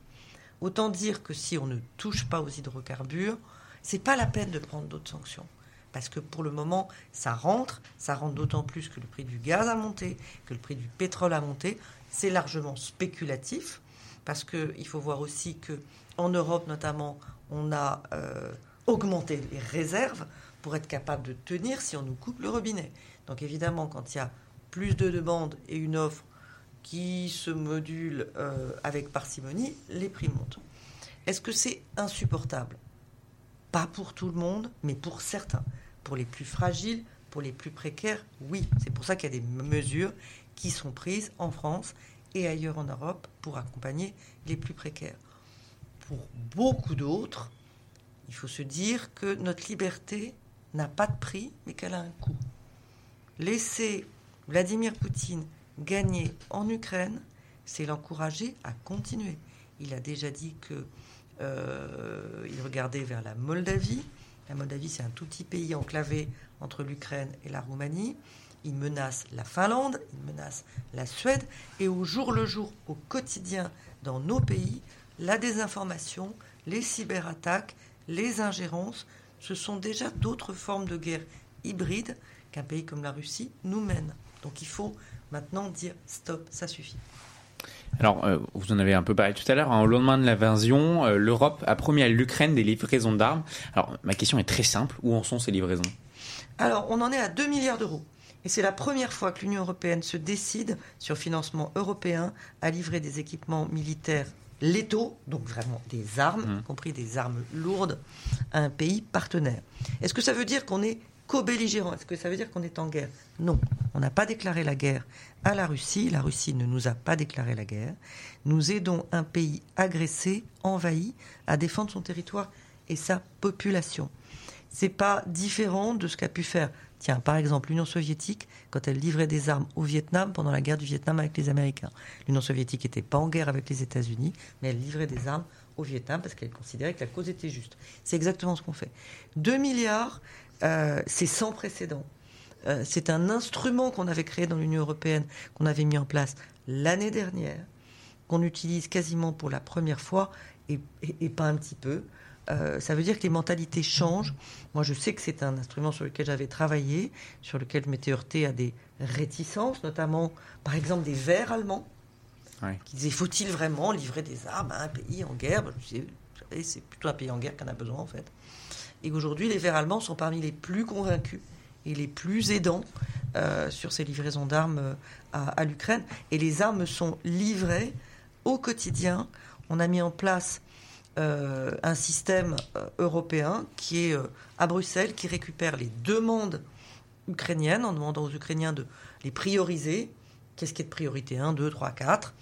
Autant dire que si on ne touche pas aux hydrocarbures, c'est pas la peine de prendre d'autres sanctions. Parce que pour le moment, ça rentre, ça rentre d'autant plus que le prix du gaz a monté, que le prix du pétrole a monté. C'est largement spéculatif, parce qu'il faut voir aussi que en Europe notamment, on a euh, augmenté les réserves pour être capable de tenir si on nous coupe le robinet. Donc évidemment, quand il y a plus de demandes et une offre qui se module euh, avec parcimonie, les prix montent. Est-ce que c'est insupportable? Pas pour tout le monde, mais pour certains. Pour les plus fragiles, pour les plus précaires, oui. C'est pour ça qu'il y a des mesures qui sont prises en France et ailleurs en Europe pour accompagner les plus précaires. Pour beaucoup d'autres, il faut se dire que notre liberté n'a pas de prix, mais qu'elle a un coût. Laisser Vladimir Poutine gagner en Ukraine, c'est l'encourager à continuer. Il a déjà dit que euh, il regardait vers la Moldavie. La Moldavie, c'est un tout petit pays enclavé entre l'Ukraine et la Roumanie. Il menace la Finlande, il menace la Suède. Et au jour le jour, au quotidien, dans nos pays, la désinformation, les cyberattaques, les ingérences, ce sont déjà d'autres formes de guerre hybride qu'un pays comme la Russie nous mène. Donc il faut maintenant dire stop, ça suffit. Alors, euh, vous en avez un peu parlé tout à l'heure. Hein, au lendemain de l'invasion, euh, l'Europe a promis à l'Ukraine des livraisons d'armes. Alors, ma question est très simple. Où en sont ces livraisons? Alors, on en est à 2 milliards d'euros. Et c'est la première fois que l'Union européenne se décide, sur financement européen, à livrer des équipements militaires létaux, donc vraiment des armes, y mmh. compris des armes lourdes, à un pays partenaire. Est-ce que ça veut dire qu'on est co-belligérant? Est-ce que ça veut dire qu'on est en guerre? Non, on n'a pas déclaré la guerre à la Russie. La Russie ne nous a pas déclaré la guerre. Nous aidons un pays agressé, envahi, à défendre son territoire et sa population. C'est pas différent de ce qu'a pu faire, tiens, par exemple, l'Union soviétique quand elle livrait des armes au Vietnam pendant la guerre du Vietnam avec les Américains. L'Union soviétique n'était pas en guerre avec les États-Unis, mais elle livrait des armes au Vietnam parce qu'elle considérait que la cause était juste. C'est exactement ce qu'on fait. 2 milliards, euh, c'est sans précédent. Euh, c'est un instrument qu'on avait créé dans l'Union européenne, qu'on avait mis en place l'année dernière, qu'on utilise quasiment pour la première fois et, pas un petit peu. Euh, ça veut dire que les mentalités changent. Moi, je sais que c'est un instrument sur lequel j'avais travaillé, sur lequel je m'étais heurté à des réticences, notamment, par exemple, des Verts allemands, qui disaient faut-il vraiment livrer des armes à un pays en guerre? C'est plutôt un pays en guerre qu'on a besoin, en fait. Et aujourd'hui, les Verts allemands sont parmi les plus convaincus et les plus aidants euh, sur ces livraisons d'armes euh, à, l'Ukraine. Et les armes sont livrées au quotidien. On a mis en place euh, un système européen qui est à Bruxelles, qui récupère les demandes ukrainiennes en demandant aux Ukrainiens de les prioriser. Qu'est-ce qui est de priorité 1, 2, 3, 4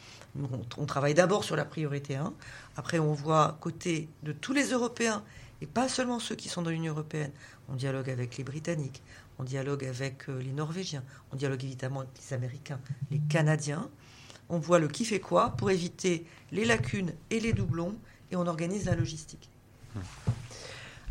on travaille d'abord sur la priorité 1. Après, on voit côté de tous les Européens, et pas seulement ceux qui sont dans l'Union européenne. On dialogue avec les Britanniques, on dialogue avec euh, les Norvégiens, on dialogue évidemment avec les Américains, les Canadiens. On voit le qui fait quoi pour éviter les lacunes et les doublons et on organise la logistique.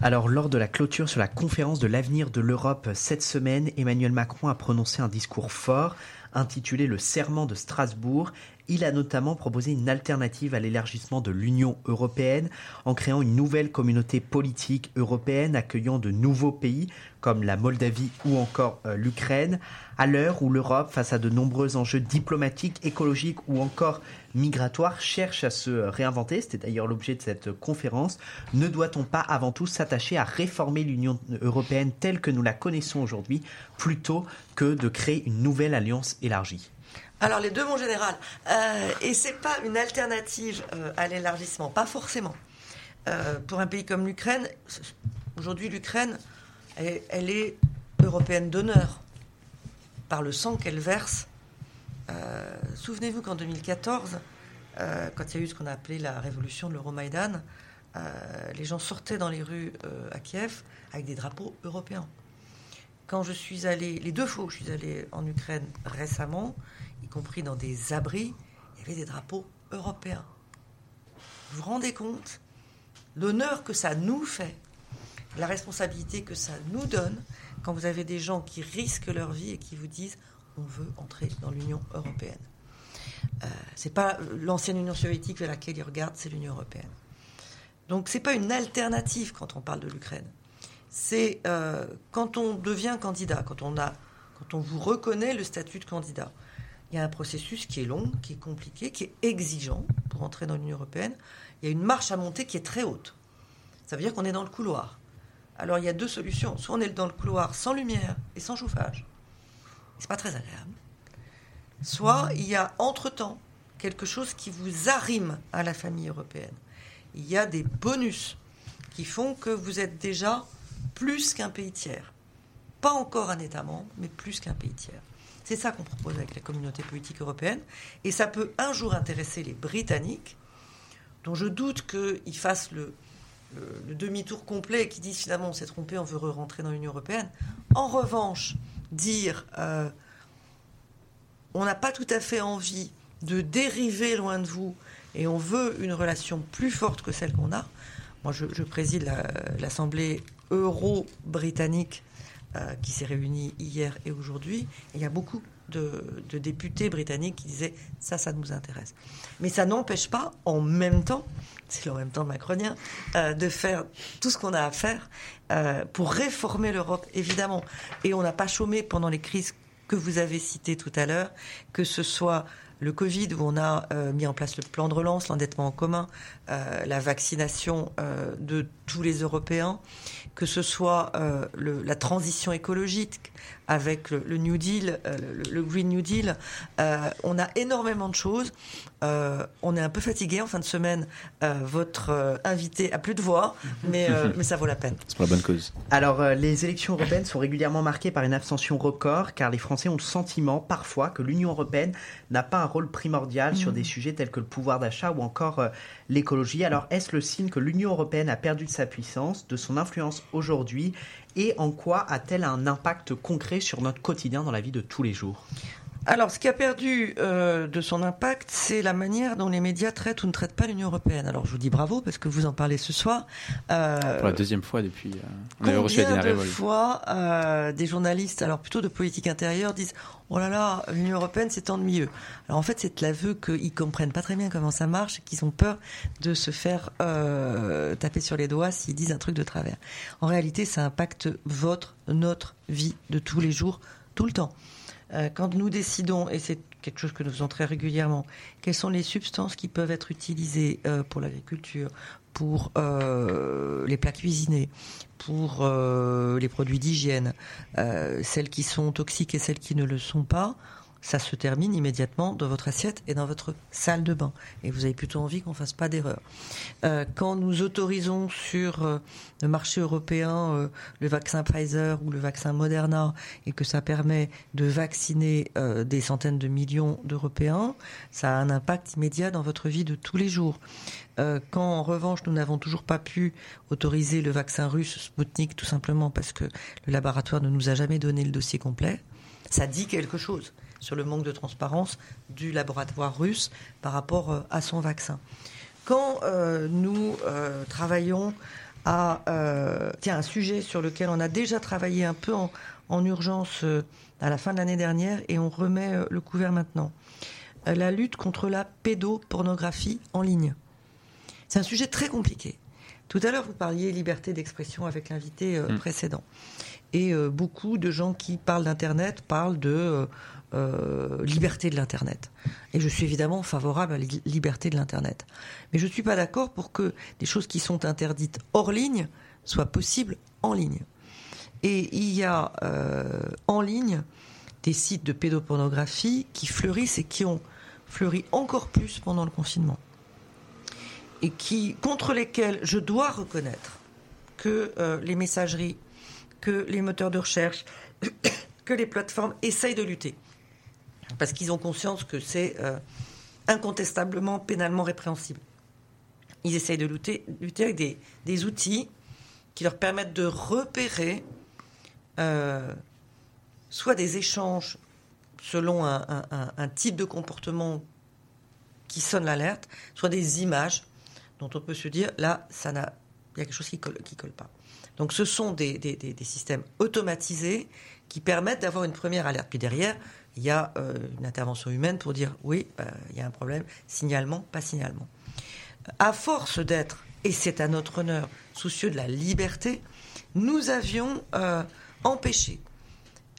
Alors, lors de la clôture sur la conférence de l'avenir de l'Europe cette semaine, Emmanuel Macron a prononcé un discours fort intitulé Le serment de Strasbourg. Il a notamment proposé une alternative à l'élargissement de l'Union européenne en créant une nouvelle communauté politique européenne accueillant de nouveaux pays comme la Moldavie ou encore euh, l'Ukraine, à l'heure où l'Europe, face à de nombreux enjeux diplomatiques, écologiques ou encore migratoires, cherche à se réinventer. C'était d'ailleurs l'objet de cette conférence. Ne doit-on pas avant tout s'attacher à réformer l'Union européenne telle que nous la connaissons aujourd'hui, plutôt que de créer une nouvelle alliance élargie? Alors les deux, mon général. Euh, et c'est pas une alternative euh, à l'élargissement, pas forcément. Euh, pour un pays comme l'Ukraine, aujourd'hui l'Ukraine, elle, est européenne d'honneur par le sang qu'elle verse. Souvenez-vous qu'en 2014, quand il y a eu ce qu'on a appelé la révolution de l'Euromaïdan, les gens sortaient dans les rues à Kiev avec des drapeaux européens. Quand je suis allé, les deux fois où je suis allé en Ukraine récemment, y compris dans des abris, il y avait des drapeaux européens. Vous vous rendez compte l'honneur que ça nous fait, la responsabilité que ça nous donne quand vous avez des gens qui risquent leur vie et qui vous disent on veut entrer dans l'Union européenne. Euh, c'est pas l'ancienne Union soviétique vers laquelle ils regardent, c'est l'Union européenne. Donc c'est pas une alternative quand on parle de l'Ukraine. c'est euh, quand on devient candidat, quand on, a, quand on vous reconnaît le statut de candidat. Il y a un processus qui est long, qui est compliqué, qui est exigeant pour entrer dans l'Union européenne. Il y a une marche à monter qui est très haute. Ça veut dire qu'on est dans le couloir. Alors il y a deux solutions. Soit on est dans le couloir sans lumière et sans chauffage. C'est pas très agréable. Soit il y a entre-temps quelque chose qui vous arrime à la famille européenne. Il y a des bonus qui font que vous êtes déjà plus qu'un pays tiers. Pas encore un État membre, mais plus qu'un pays tiers. C'est ça qu'on propose avec la communauté politique européenne. Et ça peut un jour intéresser les Britanniques, dont je doute qu'ils fassent le, demi-tour complet et qu'ils disent finalement on s'est trompé, on veut rentrer dans l'Union européenne. En revanche, dire euh, on n'a pas tout à fait envie de dériver loin de vous et on veut une relation plus forte que celle qu'on a. Moi, je, préside l'Assemblée euro-britannique euh, qui s'est réunie hier et aujourd'hui. Il y a beaucoup de, députés britanniques qui disaient ça, ça nous intéresse. Mais ça n'empêche pas, en même temps, c'est en même temps macronien, euh, de faire tout ce qu'on a à faire euh, pour réformer l'Europe, évidemment. Et on n'a pas chômé pendant les crises que vous avez citées tout à l'heure, que ce soit le Covid, où on a euh, mis en place le plan de relance, l'endettement en commun, la vaccination de tous les Européens, que ce soit la transition écologique avec le, New Deal, le, Green New Deal. on a énormément de choses. on est un peu fatigué en fin de semaine. votre invité a plus de voix, mais, mais ça vaut la peine. C'est pour la bonne cause. Alors, les élections européennes sont régulièrement marquées par une abstention record, car les Français ont le sentiment parfois que l'Union européenne n'a pas un rôle primordial sur mmh. des sujets tels que le pouvoir d'achat ou encore euh, l'écologie. Alors est-ce le signe que l'Union européenne a perdu de sa puissance, de son influence aujourd'hui et en quoi a-t-elle un impact concret sur notre quotidien dans la vie de tous les jours? Alors, ce qui a perdu euh, de son impact, c'est la manière dont les médias traitent ou ne traitent pas l'Union européenne. Alors, je vous dis bravo parce que vous en parlez ce soir. Euh, Pour la deuxième fois depuis. Euh, on reçu la de fois euh, des journalistes, alors plutôt de politique intérieure, disent Oh là là, l'Union européenne, c'est ennuyeux. Alors en fait, c'est l'aveu qu'ils comprennent pas très bien comment ça marche, qu'ils ont peur de se faire euh, taper sur les doigts s'ils disent un truc de travers. En réalité, ça impacte votre, notre vie de tous les jours, tout le temps. Euh, quand nous décidons, et c'est quelque chose que nous faisons très régulièrement, quelles sont les substances qui peuvent être utilisées euh, pour l'agriculture, pour euh, les plats cuisinés, pour les produits d'hygiène, celles qui sont toxiques et celles qui ne le sont pas, ça se termine immédiatement dans votre assiette et dans votre salle de bain. Et vous avez plutôt envie qu'on fasse pas d'erreur. Euh, quand nous autorisons sur euh, le marché européen euh, le vaccin Pfizer ou le vaccin Moderna et que ça permet de vacciner des centaines de millions d'Européens, ça a un impact immédiat dans votre vie de tous les jours. quand en revanche nous n'avons toujours pas pu autoriser le vaccin russe Sputnik tout simplement parce que le laboratoire ne nous a jamais donné le dossier complet, ça dit quelque chose sur le manque de transparence du laboratoire russe par rapport euh, à son vaccin. Quand euh, nous euh, travaillons à tiens, un sujet sur lequel on a déjà travaillé un peu en, urgence à la fin de l'année dernière et on remet le couvert maintenant. la lutte contre la pédopornographie en ligne. C'est un sujet très compliqué. Tout à l'heure, vous parliez liberté d'expression avec l'invité mm. précédent. Et beaucoup de gens qui parlent d'Internet parlent de euh, liberté de l'Internet. Et je suis évidemment favorable à la liberté de l'Internet. Mais je ne suis pas d'accord pour que des choses qui sont interdites hors ligne soient possibles en ligne. Et il y a euh, en ligne des sites de pédopornographie qui fleurissent et qui ont fleuri encore plus pendant le confinement. Et qui, contre lesquels je dois reconnaître que euh, les messageries, que les moteurs de recherche, que les plateformes essayent de lutter parce qu'ils ont conscience que c'est euh, incontestablement pénalement répréhensible. Ils essayent de lutter, lutter avec des, outils qui leur permettent de repérer euh, soit des échanges selon un, type de comportement qui sonne l'alerte, soit des images dont on peut se dire là, ça n'a, il y a quelque chose qui colle, qui colle pas. Donc ce sont des, des systèmes automatisés qui permettent d'avoir une première alerte. Puis derrière, il y a euh, une intervention humaine pour dire oui, bah, il y a un problème, signalement, pas signalement. À force d'être, et c'est à notre honneur, soucieux de la liberté, nous avions euh, empêché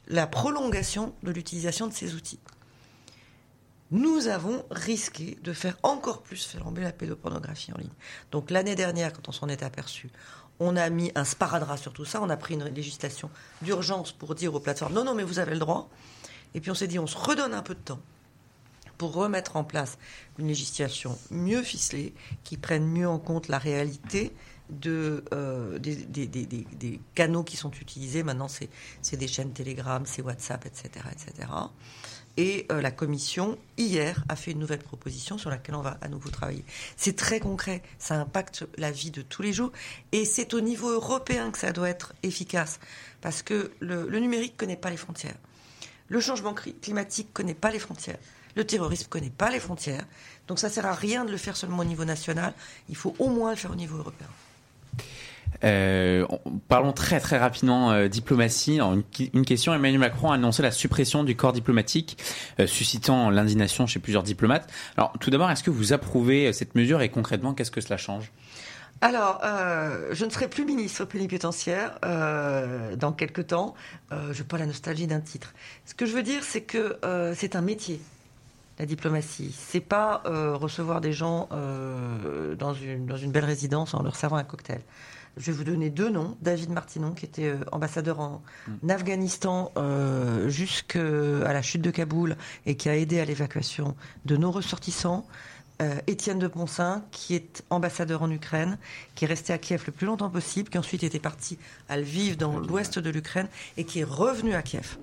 la prolongation de l'utilisation de ces outils. Nous avons risqué de faire encore plus flamber la pédopornographie en ligne. Donc l'année dernière, quand on s'en est aperçu, on a mis un sparadrap sur tout ça, on a pris une législation d'urgence pour dire aux plateformes non, non, mais vous avez le droit. Et puis on s'est dit, on se redonne un peu de temps pour remettre en place une législation mieux ficelée, qui prenne mieux en compte la réalité euh, des, canaux qui sont utilisés. Maintenant, c'est des chaînes Telegram, c'est WhatsApp, etc. Et euh, la commission, hier, a fait une nouvelle proposition sur laquelle on va à nouveau travailler. C'est très concret, ça impacte la vie de tous les jours. Et c'est au niveau européen que ça doit être efficace. Parce que le numérique ne connaît pas les frontières. Le changement climatique ne connaît pas les frontières. Le terrorisme ne connaît pas les frontières. Donc ça ne sert à rien de le faire seulement au niveau national. Il faut au moins le faire au niveau européen. Euh, on- parlons très très rapidement euh, diplomatie. Une question Emmanuel Macron a annoncé la suppression du corps diplomatique, euh, suscitant l'indignation chez plusieurs diplomates. Alors, tout d'abord, est-ce que vous approuvez euh, cette mesure et concrètement, qu'est-ce que cela change? Alors, euh, je ne serai plus ministre plénipotentiaire euh, dans quelques temps. Euh, je n'ai pas la nostalgie d'un titre. Ce que je veux dire, c'est que euh, c'est un métier, la diplomatie. C'est pas recevoir des gens dans, une, dans une belle résidence en leur servant un cocktail. Je vais vous donner deux noms. David Martinon, qui était ambassadeur en Afghanistan euh, jusqu'à la chute de Kaboul et qui a aidé à l'évacuation de nos ressortissants. Euh, Étienne de Ponsin, qui est ambassadeur en Ukraine, qui est resté à Kiev le plus longtemps possible, qui ensuite était parti à Lviv dans l'ouest de l'Ukraine et qui est revenu à Kiev.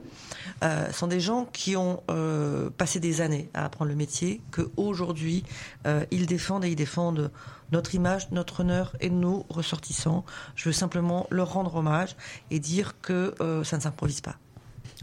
Euh, sont des gens qui ont euh, passé des années à apprendre le métier, que aujourd'hui euh, ils défendent et ils défendent notre image, notre honneur et nos ressortissants. Je veux simplement leur rendre hommage et dire que euh, ça ne s'improvise pas.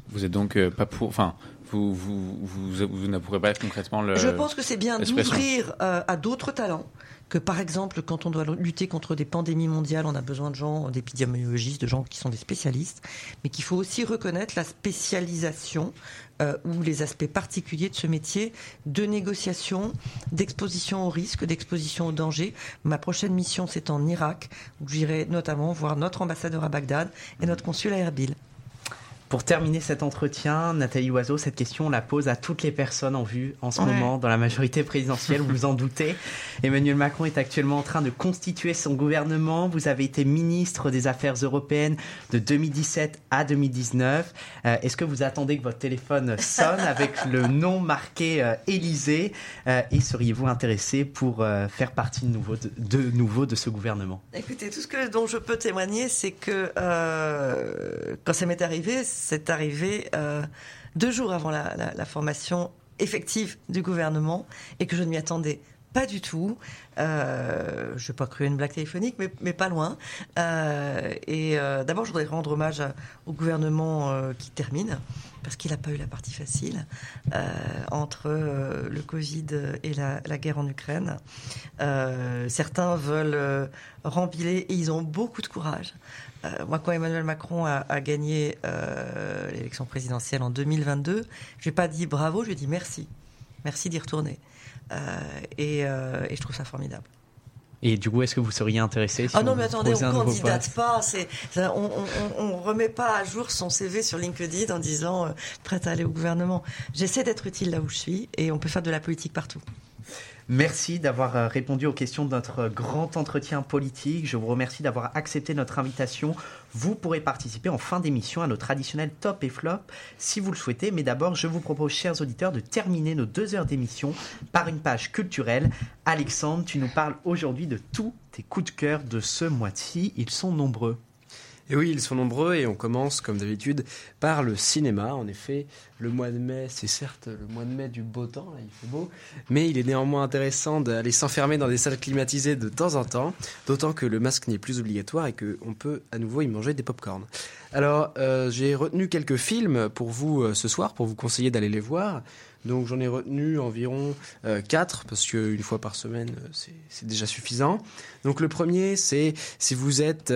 Vous êtes donc pas pour. Enfin, vous, vous, vous, vous n'approuvez pas concrètement le. Je pense que c'est bien d'ouvrir euh, à d'autres talents. Que par exemple, quand on doit lutter contre des pandémies mondiales, on a besoin de gens, d'épidémiologistes, de gens qui sont des spécialistes, mais qu'il faut aussi reconnaître la spécialisation euh, ou les aspects particuliers de ce métier de négociation, d'exposition au risque, d'exposition au danger. Ma prochaine mission, c'est en Irak, où j'irai notamment voir notre ambassadeur à Bagdad et notre consul à Erbil. Pour terminer cet entretien, Nathalie Oiseau, cette question, on la pose à toutes les personnes en vue en ce Ouais. moment dans la majorité présidentielle, vous vous en doutez. Emmanuel Macron est actuellement en train de constituer son gouvernement. Vous avez été ministre des Affaires européennes de 2017 à 2019. Euh, Est-ce que vous attendez que votre téléphone sonne avec le nom marqué euh, Élysée? Euh, Et seriez-vous intéressé pour faire partie de nouveau de, de nouveau de ce gouvernement? Écoutez, tout ce que, dont je peux témoigner, c'est que quand ça m'est arrivé, c'est arrivé euh, deux jours avant la, formation effective du gouvernement et que je ne m'y attendais pas du tout. Euh, je n'ai pas cru une blague téléphonique, mais, pas loin. Euh, et d'abord, je voudrais rendre hommage au gouvernement qui termine, parce qu'il n'a pas eu la partie facile entre le Covid et la, la guerre en Ukraine. Certains veulent rempiler et ils ont beaucoup de courage. Euh, moi, quand Emmanuel Macron a, a gagné euh, l'élection présidentielle en 2022, je lui ai pas dit bravo, je lui ai dit merci. Merci d'y retourner. Euh, et, et je trouve ça formidable. Et du coup, est-ce que vous seriez intéressé si Ah non, on mais attendez, on nouveau candidate pas. Ça, on, on remet pas à jour son CV sur LinkedIn en disant euh, prête à aller au gouvernement. J'essaie d'être utile là où je suis et on peut faire de la politique partout. Merci d'avoir euh, répondu aux questions de notre grand entretien politique. Je vous remercie d'avoir accepté notre invitation. Vous pourrez participer en fin d'émission à nos traditionnels top et flop si vous le souhaitez. Mais d'abord, je vous propose, chers auditeurs, de terminer nos deux heures d'émission par une page culturelle. Alexandre, tu nous parles aujourd'hui de tous tes coups de cœur de ce mois-ci. Ils sont nombreux. Et oui, ils sont nombreux et on commence, comme d'habitude, par le cinéma. En effet, le mois de mai, c'est certes le mois de mai du beau temps, là, il fait beau, mais il est néanmoins intéressant d'aller s'enfermer dans des salles climatisées de temps en temps, d'autant que le masque n'est plus obligatoire et qu'on peut à nouveau y manger des pop-corn. Alors, euh, j'ai retenu quelques films pour vous euh, ce soir, pour vous conseiller d'aller les voir. Donc j'en ai retenu environ 4 parce qu'une fois par semaine, c'est déjà suffisant. Donc le premier, c'est si vous êtes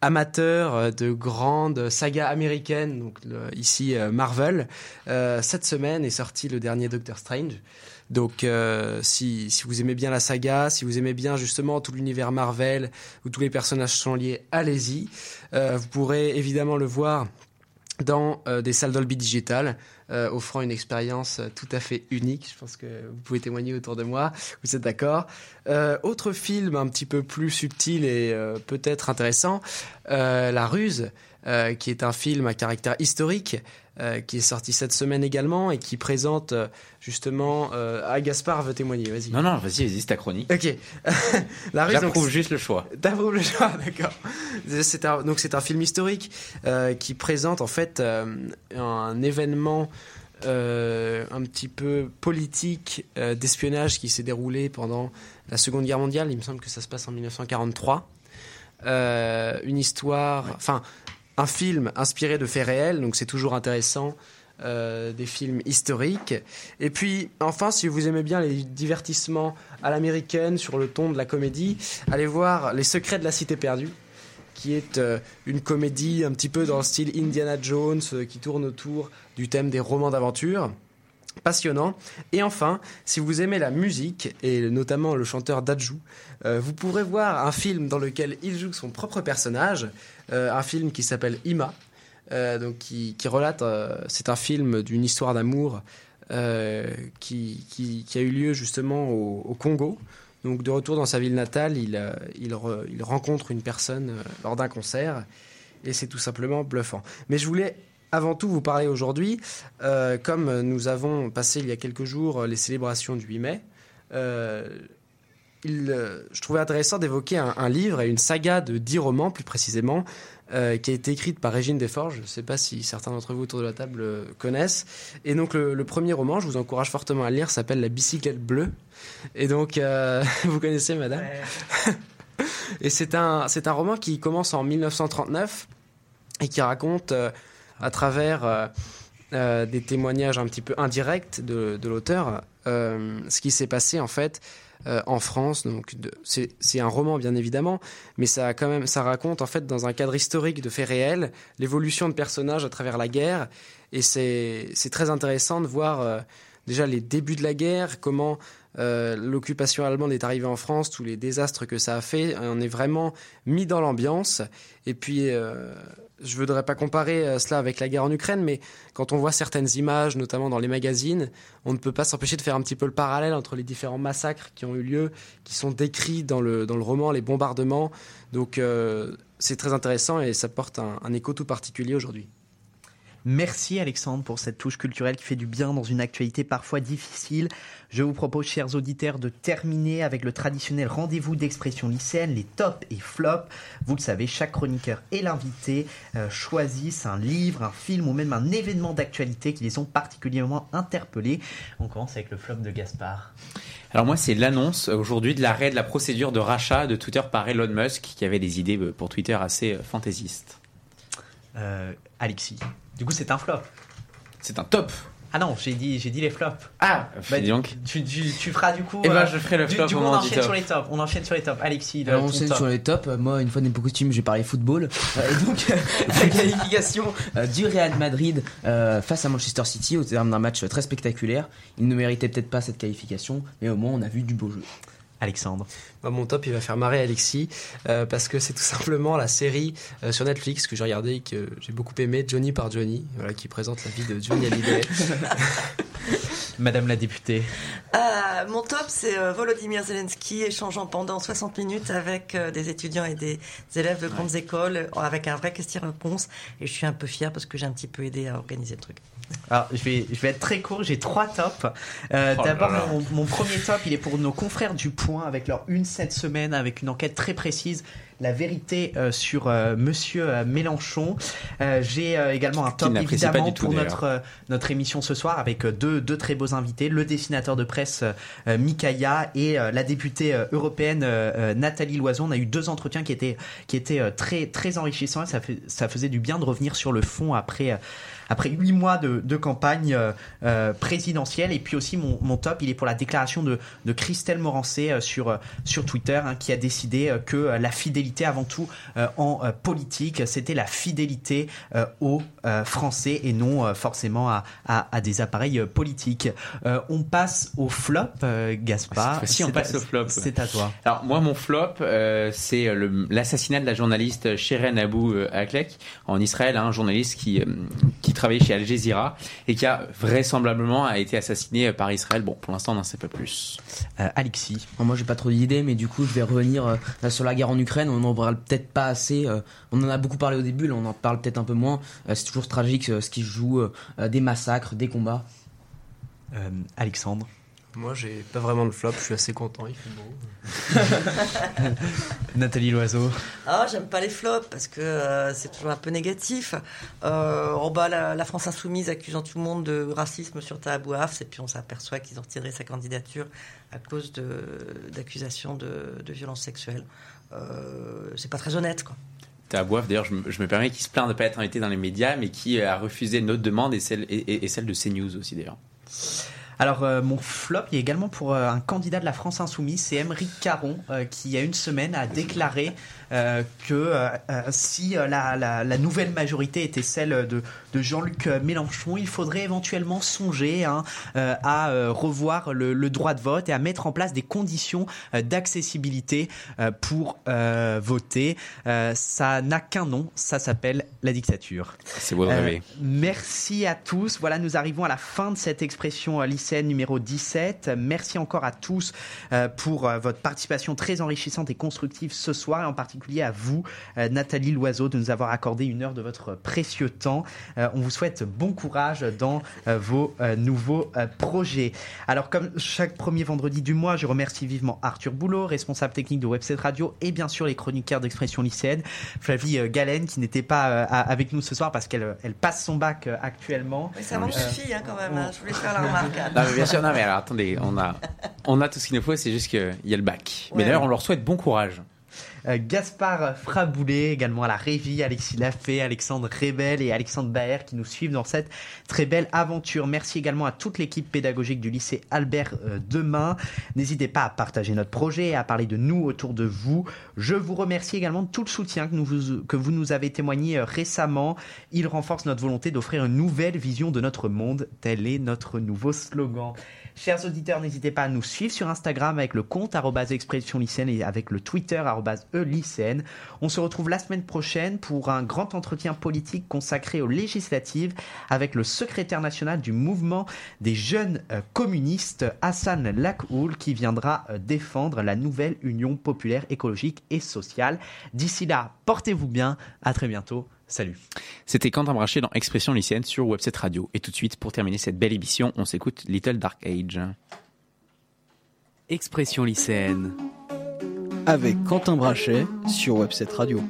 amateur de grandes sagas américaines, donc ici Marvel, cette semaine est sorti le dernier Doctor Strange. Donc, euh, si, si, vous aimez bien la saga, si vous aimez bien justement tout l'univers Marvel, où tous les personnages sont liés, allez-y. Euh, vous pourrez évidemment le voir dans euh, des salles Dolby Digital, offrant une expérience tout à fait unique. Je pense que vous pouvez témoigner autour de moi, vous êtes d'accord. autre film un petit peu plus subtil et peut-être intéressant, La Ruse, qui est un film à caractère historique euh, qui est sorti cette semaine également et qui présente euh, justement. Euh, ah, Gaspard veut témoigner, vas-y. Non, non, vas-y, vas-y, c'est ta chronique. Ok. La J'approuve juste le choix. T'approuves le choix, d'accord. C'est un, donc c'est un film historique qui présente en fait un événement. un petit peu politique d'espionnage qui s'est déroulé pendant la Seconde Guerre mondiale. Il me semble que ça se passe en 1943. une histoire, enfin, un film inspiré de faits réels, donc c'est toujours intéressant. Euh, des films historiques. Et puis, enfin, si vous aimez bien les divertissements à l'américaine sur le ton de la comédie, allez voir Les Secrets de la Cité perdue, qui est euh, une comédie un petit peu dans le style Indiana Jones, euh, qui tourne autour du thème des romans d'aventure passionnant. Et enfin, si vous aimez la musique, et notamment le chanteur Dajou, vous pourrez voir un film dans lequel il joue son propre personnage. Euh, un film qui s'appelle Ima, euh, donc qui, relate, euh, c'est un film d'une histoire d'amour qui, a eu lieu justement au, Congo. Donc de retour dans sa ville natale, il, il rencontre une personne lors d'un concert et c'est tout simplement bluffant. Mais je voulais avant tout vous parler aujourd'hui, comme nous avons passé il y a quelques jours les célébrations du 8 mai, euh, je trouvais intéressant d'évoquer un, livre et une saga de dix romans, plus précisément, euh, qui a été écrite par Régine Desforges. Je ne sais pas si certains d'entre vous autour de la table euh, connaissent. Et donc, le, premier roman, je vous encourage fortement à le lire, s'appelle La bicyclette bleue. Et donc, vous connaissez, madame? Et c'est un, c'est un roman qui commence en 1939 et qui raconte, à travers des témoignages un petit peu indirects de, l'auteur, ce qui s'est passé, en fait, euh, en France. Donc c'est un roman bien évidemment, mais ça quand même ça raconte en fait dans un cadre historique de faits réels l'évolution de personnages à travers la guerre et c'est très intéressant de voir euh, déjà les débuts de la guerre, comment euh, l'occupation allemande est arrivée en France, tous les désastres que ça a fait. On est vraiment mis dans l'ambiance. Et puis, je ne voudrais pas comparer euh, cela avec la guerre en Ukraine, mais quand on voit certaines images, notamment dans les magazines, on ne peut pas s'empêcher de faire un petit peu le parallèle entre les différents massacres qui ont eu lieu, qui sont décrits dans le, dans le roman, les bombardements. Donc euh, c'est très intéressant et ça porte un écho tout particulier aujourd'hui. Merci Alexandre pour cette touche culturelle qui fait du bien dans une actualité parfois difficile. Je vous propose, chers auditeurs, de terminer avec le traditionnel rendez-vous d'expression lycéenne, les tops et flops. Vous le savez, chaque chroniqueur et l'invité euh, choisissent un livre, un film ou même un événement d'actualité qui les ont particulièrement interpellés. On commence avec le flop de Gaspard. Alors moi, c'est l'annonce aujourd'hui de l'arrêt de la procédure de rachat de Twitter par Elon Musk, qui avait des idées euh, pour Twitter assez euh, fantaisistes. Alexis. Du coup, c'est un flop. C'est un top. Ah non, j'ai dit, j'ai dit les flops. Ah, bah, donc. Tu, tu, tu, feras du coup. Et eh ben, je ferai le flop. Du, coup, on enchaîne sur les tops. On enchaîne sur les tops. Alexis, on enchaîne sur les tops. Moi, une fois n'est pas coutume, j'ai parlé football. Euh, et donc, la qualification euh, du Real Madrid euh, face à Manchester City au terme d'un match très spectaculaire. Il ne méritait peut-être pas cette qualification, mais au moins on a vu du beau jeu. Alexandre bah, Mon top, il va faire marrer Alexis, euh, parce que c'est tout simplement la série euh, sur Netflix que j'ai regardée et que j'ai beaucoup aimé, Johnny par Johnny, voilà, qui présente la vie de Johnny Hallyday. Madame la députée. Euh, mon top, c'est Volodymyr Zelensky échangeant pendant 60 minutes avec des étudiants et des élèves de grandes écoles, avec un vrai question-réponse. Et je suis un peu fier parce que j'ai un petit peu aidé à organiser le truc. Alors, je vais, je vais être très court, j'ai trois tops. Euh, oh d'abord, mon, premier top, il est pour nos confrères du Point, avec leur une cette semaine, avec une enquête très précise. La vérité euh, sur euh, Monsieur euh, Mélenchon. Euh, J'ai euh, également un top évidemment tout, pour d'ailleurs. notre euh, notre émission ce soir avec deux deux très beaux invités, le dessinateur de presse euh, Mikaya et euh, la députée européenne Nathalie Loison. On a eu deux entretiens qui étaient qui étaient euh, très très enrichissants et ça fait ça faisait du bien de revenir sur le fond après euh, après huit mois de, de campagne euh, présidentielle. Et puis aussi, mon, mon top, il est pour la déclaration de, de Christelle Morancé euh, sur, euh, sur Twitter, hein, qui a décidé que la fidélité, avant tout, euh, en euh, politique, c'était la fidélité euh, aux euh, Français et non euh, forcément à, à, à des appareils politiques. Euh, on passe au flop, euh, Gaspard. Cette fois-ci, on passe à- au flop. C'est à toi. Alors moi mon flop euh, c'est l'assassinat de la journaliste Shiren Abu Aklek en Israël, hein, un journaliste qui qui travaillait chez Al Jazeera et qui a vraisemblablement a été assassiné par Israël. Bon pour l'instant on n'en sait pas plus. Euh, Alexis. Bon, moi j'ai pas trop d'idées, mais du coup je vais revenir euh, sur la guerre en Ukraine. On en parle peut-être pas assez. euh, on en a beaucoup parlé au début, là on en parle peut-être un peu moins. Euh, c'est toujours tragique euh, ce qui se joue, des massacres, des combats. Euh, Alexandre. Moi, j'ai pas vraiment de flop, je suis assez content, il fait beau. Nathalie Loiseau. Ah, j'aime pas les flops parce que euh, c'est toujours un peu négatif. Euh, en bas, la, la France insoumise accusant tout le monde de racisme sur Tahabouaf, et puis on s'aperçoit qu'ils ont retiré sa candidature à cause de- d'accusations de, de violences sexuelles. Euh, c'est pas très honnête, quoi. T'as à boire d'ailleurs je, me- je me permets qu'il se plaint de pas être invité dans les médias mais qui euh, a refusé notre demande et celle et, et- et celle de CNews aussi d'ailleurs. Alors euh, mon flop, il est également pour euh, un candidat de la France insoumise, c'est Émeric Caron, euh, qui il y a une semaine a déclaré euh, que euh, euh, si euh, la, la- la nouvelle majorité était celle de, de Jean-Luc Mélenchon, il faudrait éventuellement songer hein, euh, à euh, revoir le, le droit de vote et à mettre en place des conditions euh, d'accessibilité euh, pour euh, voter. Euh, ça n'a qu'un nom, ça s'appelle la dictature. C'est beau de Euh, rêver. merci à tous. Voilà, nous arrivons à la fin de cette expression euh, lycéenne numéro 17. Merci encore à tous euh, pour euh, votre participation très enrichissante et constructive ce soir, et en particulier à vous, euh, Nathalie Loiseau, de nous avoir accordé une heure de votre précieux temps. Euh, on vous souhaite bon courage dans euh, vos euh, nouveaux euh, projets. Alors, comme chaque premier vendredi du mois, je remercie vivement Arthur Boulot, responsable technique de Webset Radio, et bien sûr les chroniqueurs d'expression lycéenne, Flavie euh, Galen, qui n'était pas euh, avec nous ce soir parce qu'elle elle passe son bac euh, actuellement. Mais ça m'en suffit, hein, quand même. hein. Je voulais faire la remarque. hein. Non, mais bien sûr, non, mais alors attendez, on a, on a tout ce qu'il nous faut, c'est juste qu'il y a le bac. Mais d'ailleurs, on leur souhaite bon courage. Euh, Gaspard Fraboulet, également à la Révie, Alexis Lafay, Alexandre Rebel et Alexandre Baer qui nous suivent dans cette très belle aventure. Merci également à toute l'équipe pédagogique du lycée Albert euh, Demain. N'hésitez pas à partager notre projet et à parler de nous autour de vous. Je vous remercie également de tout le soutien que, vous nous avez témoigné euh, récemment. Il renforce notre volonté d'offrir une nouvelle vision de notre monde. Tel est notre nouveau slogan. Chers auditeurs, n'hésitez pas à nous suivre sur Instagram avec le compte expression lycéenne et avec le Twitter arobase e-lycéenne. On se retrouve la semaine prochaine pour un grand entretien politique consacré aux législatives avec le secrétaire national du mouvement des jeunes euh, communistes, Hassan Lakhoul, qui viendra euh, défendre la nouvelle Union populaire écologique et sociale. D'ici là, portez-vous bien. À très bientôt. Salut. C'était Quentin Brachet dans Expression lycéenne sur Webset Radio. Et tout de suite, pour terminer cette belle émission, on s'écoute Little Dark Age. Expression lycéenne. avec Quentin Brachet sur Webset Radio.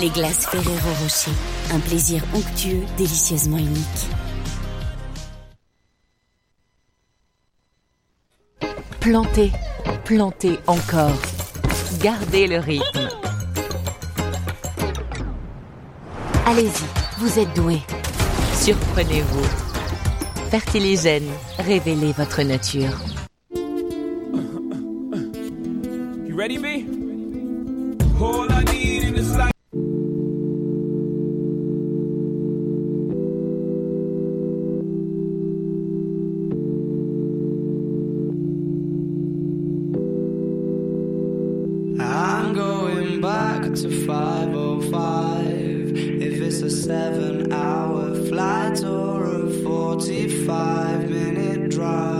Les glaces Ferrero Rocher. Un plaisir onctueux, délicieusement unique. Plantez, plantez encore. Gardez le rythme. Allez-y, vous êtes doué. Surprenez-vous. Fertiligène, révélez votre nature. You ready, B? 45 minute drive.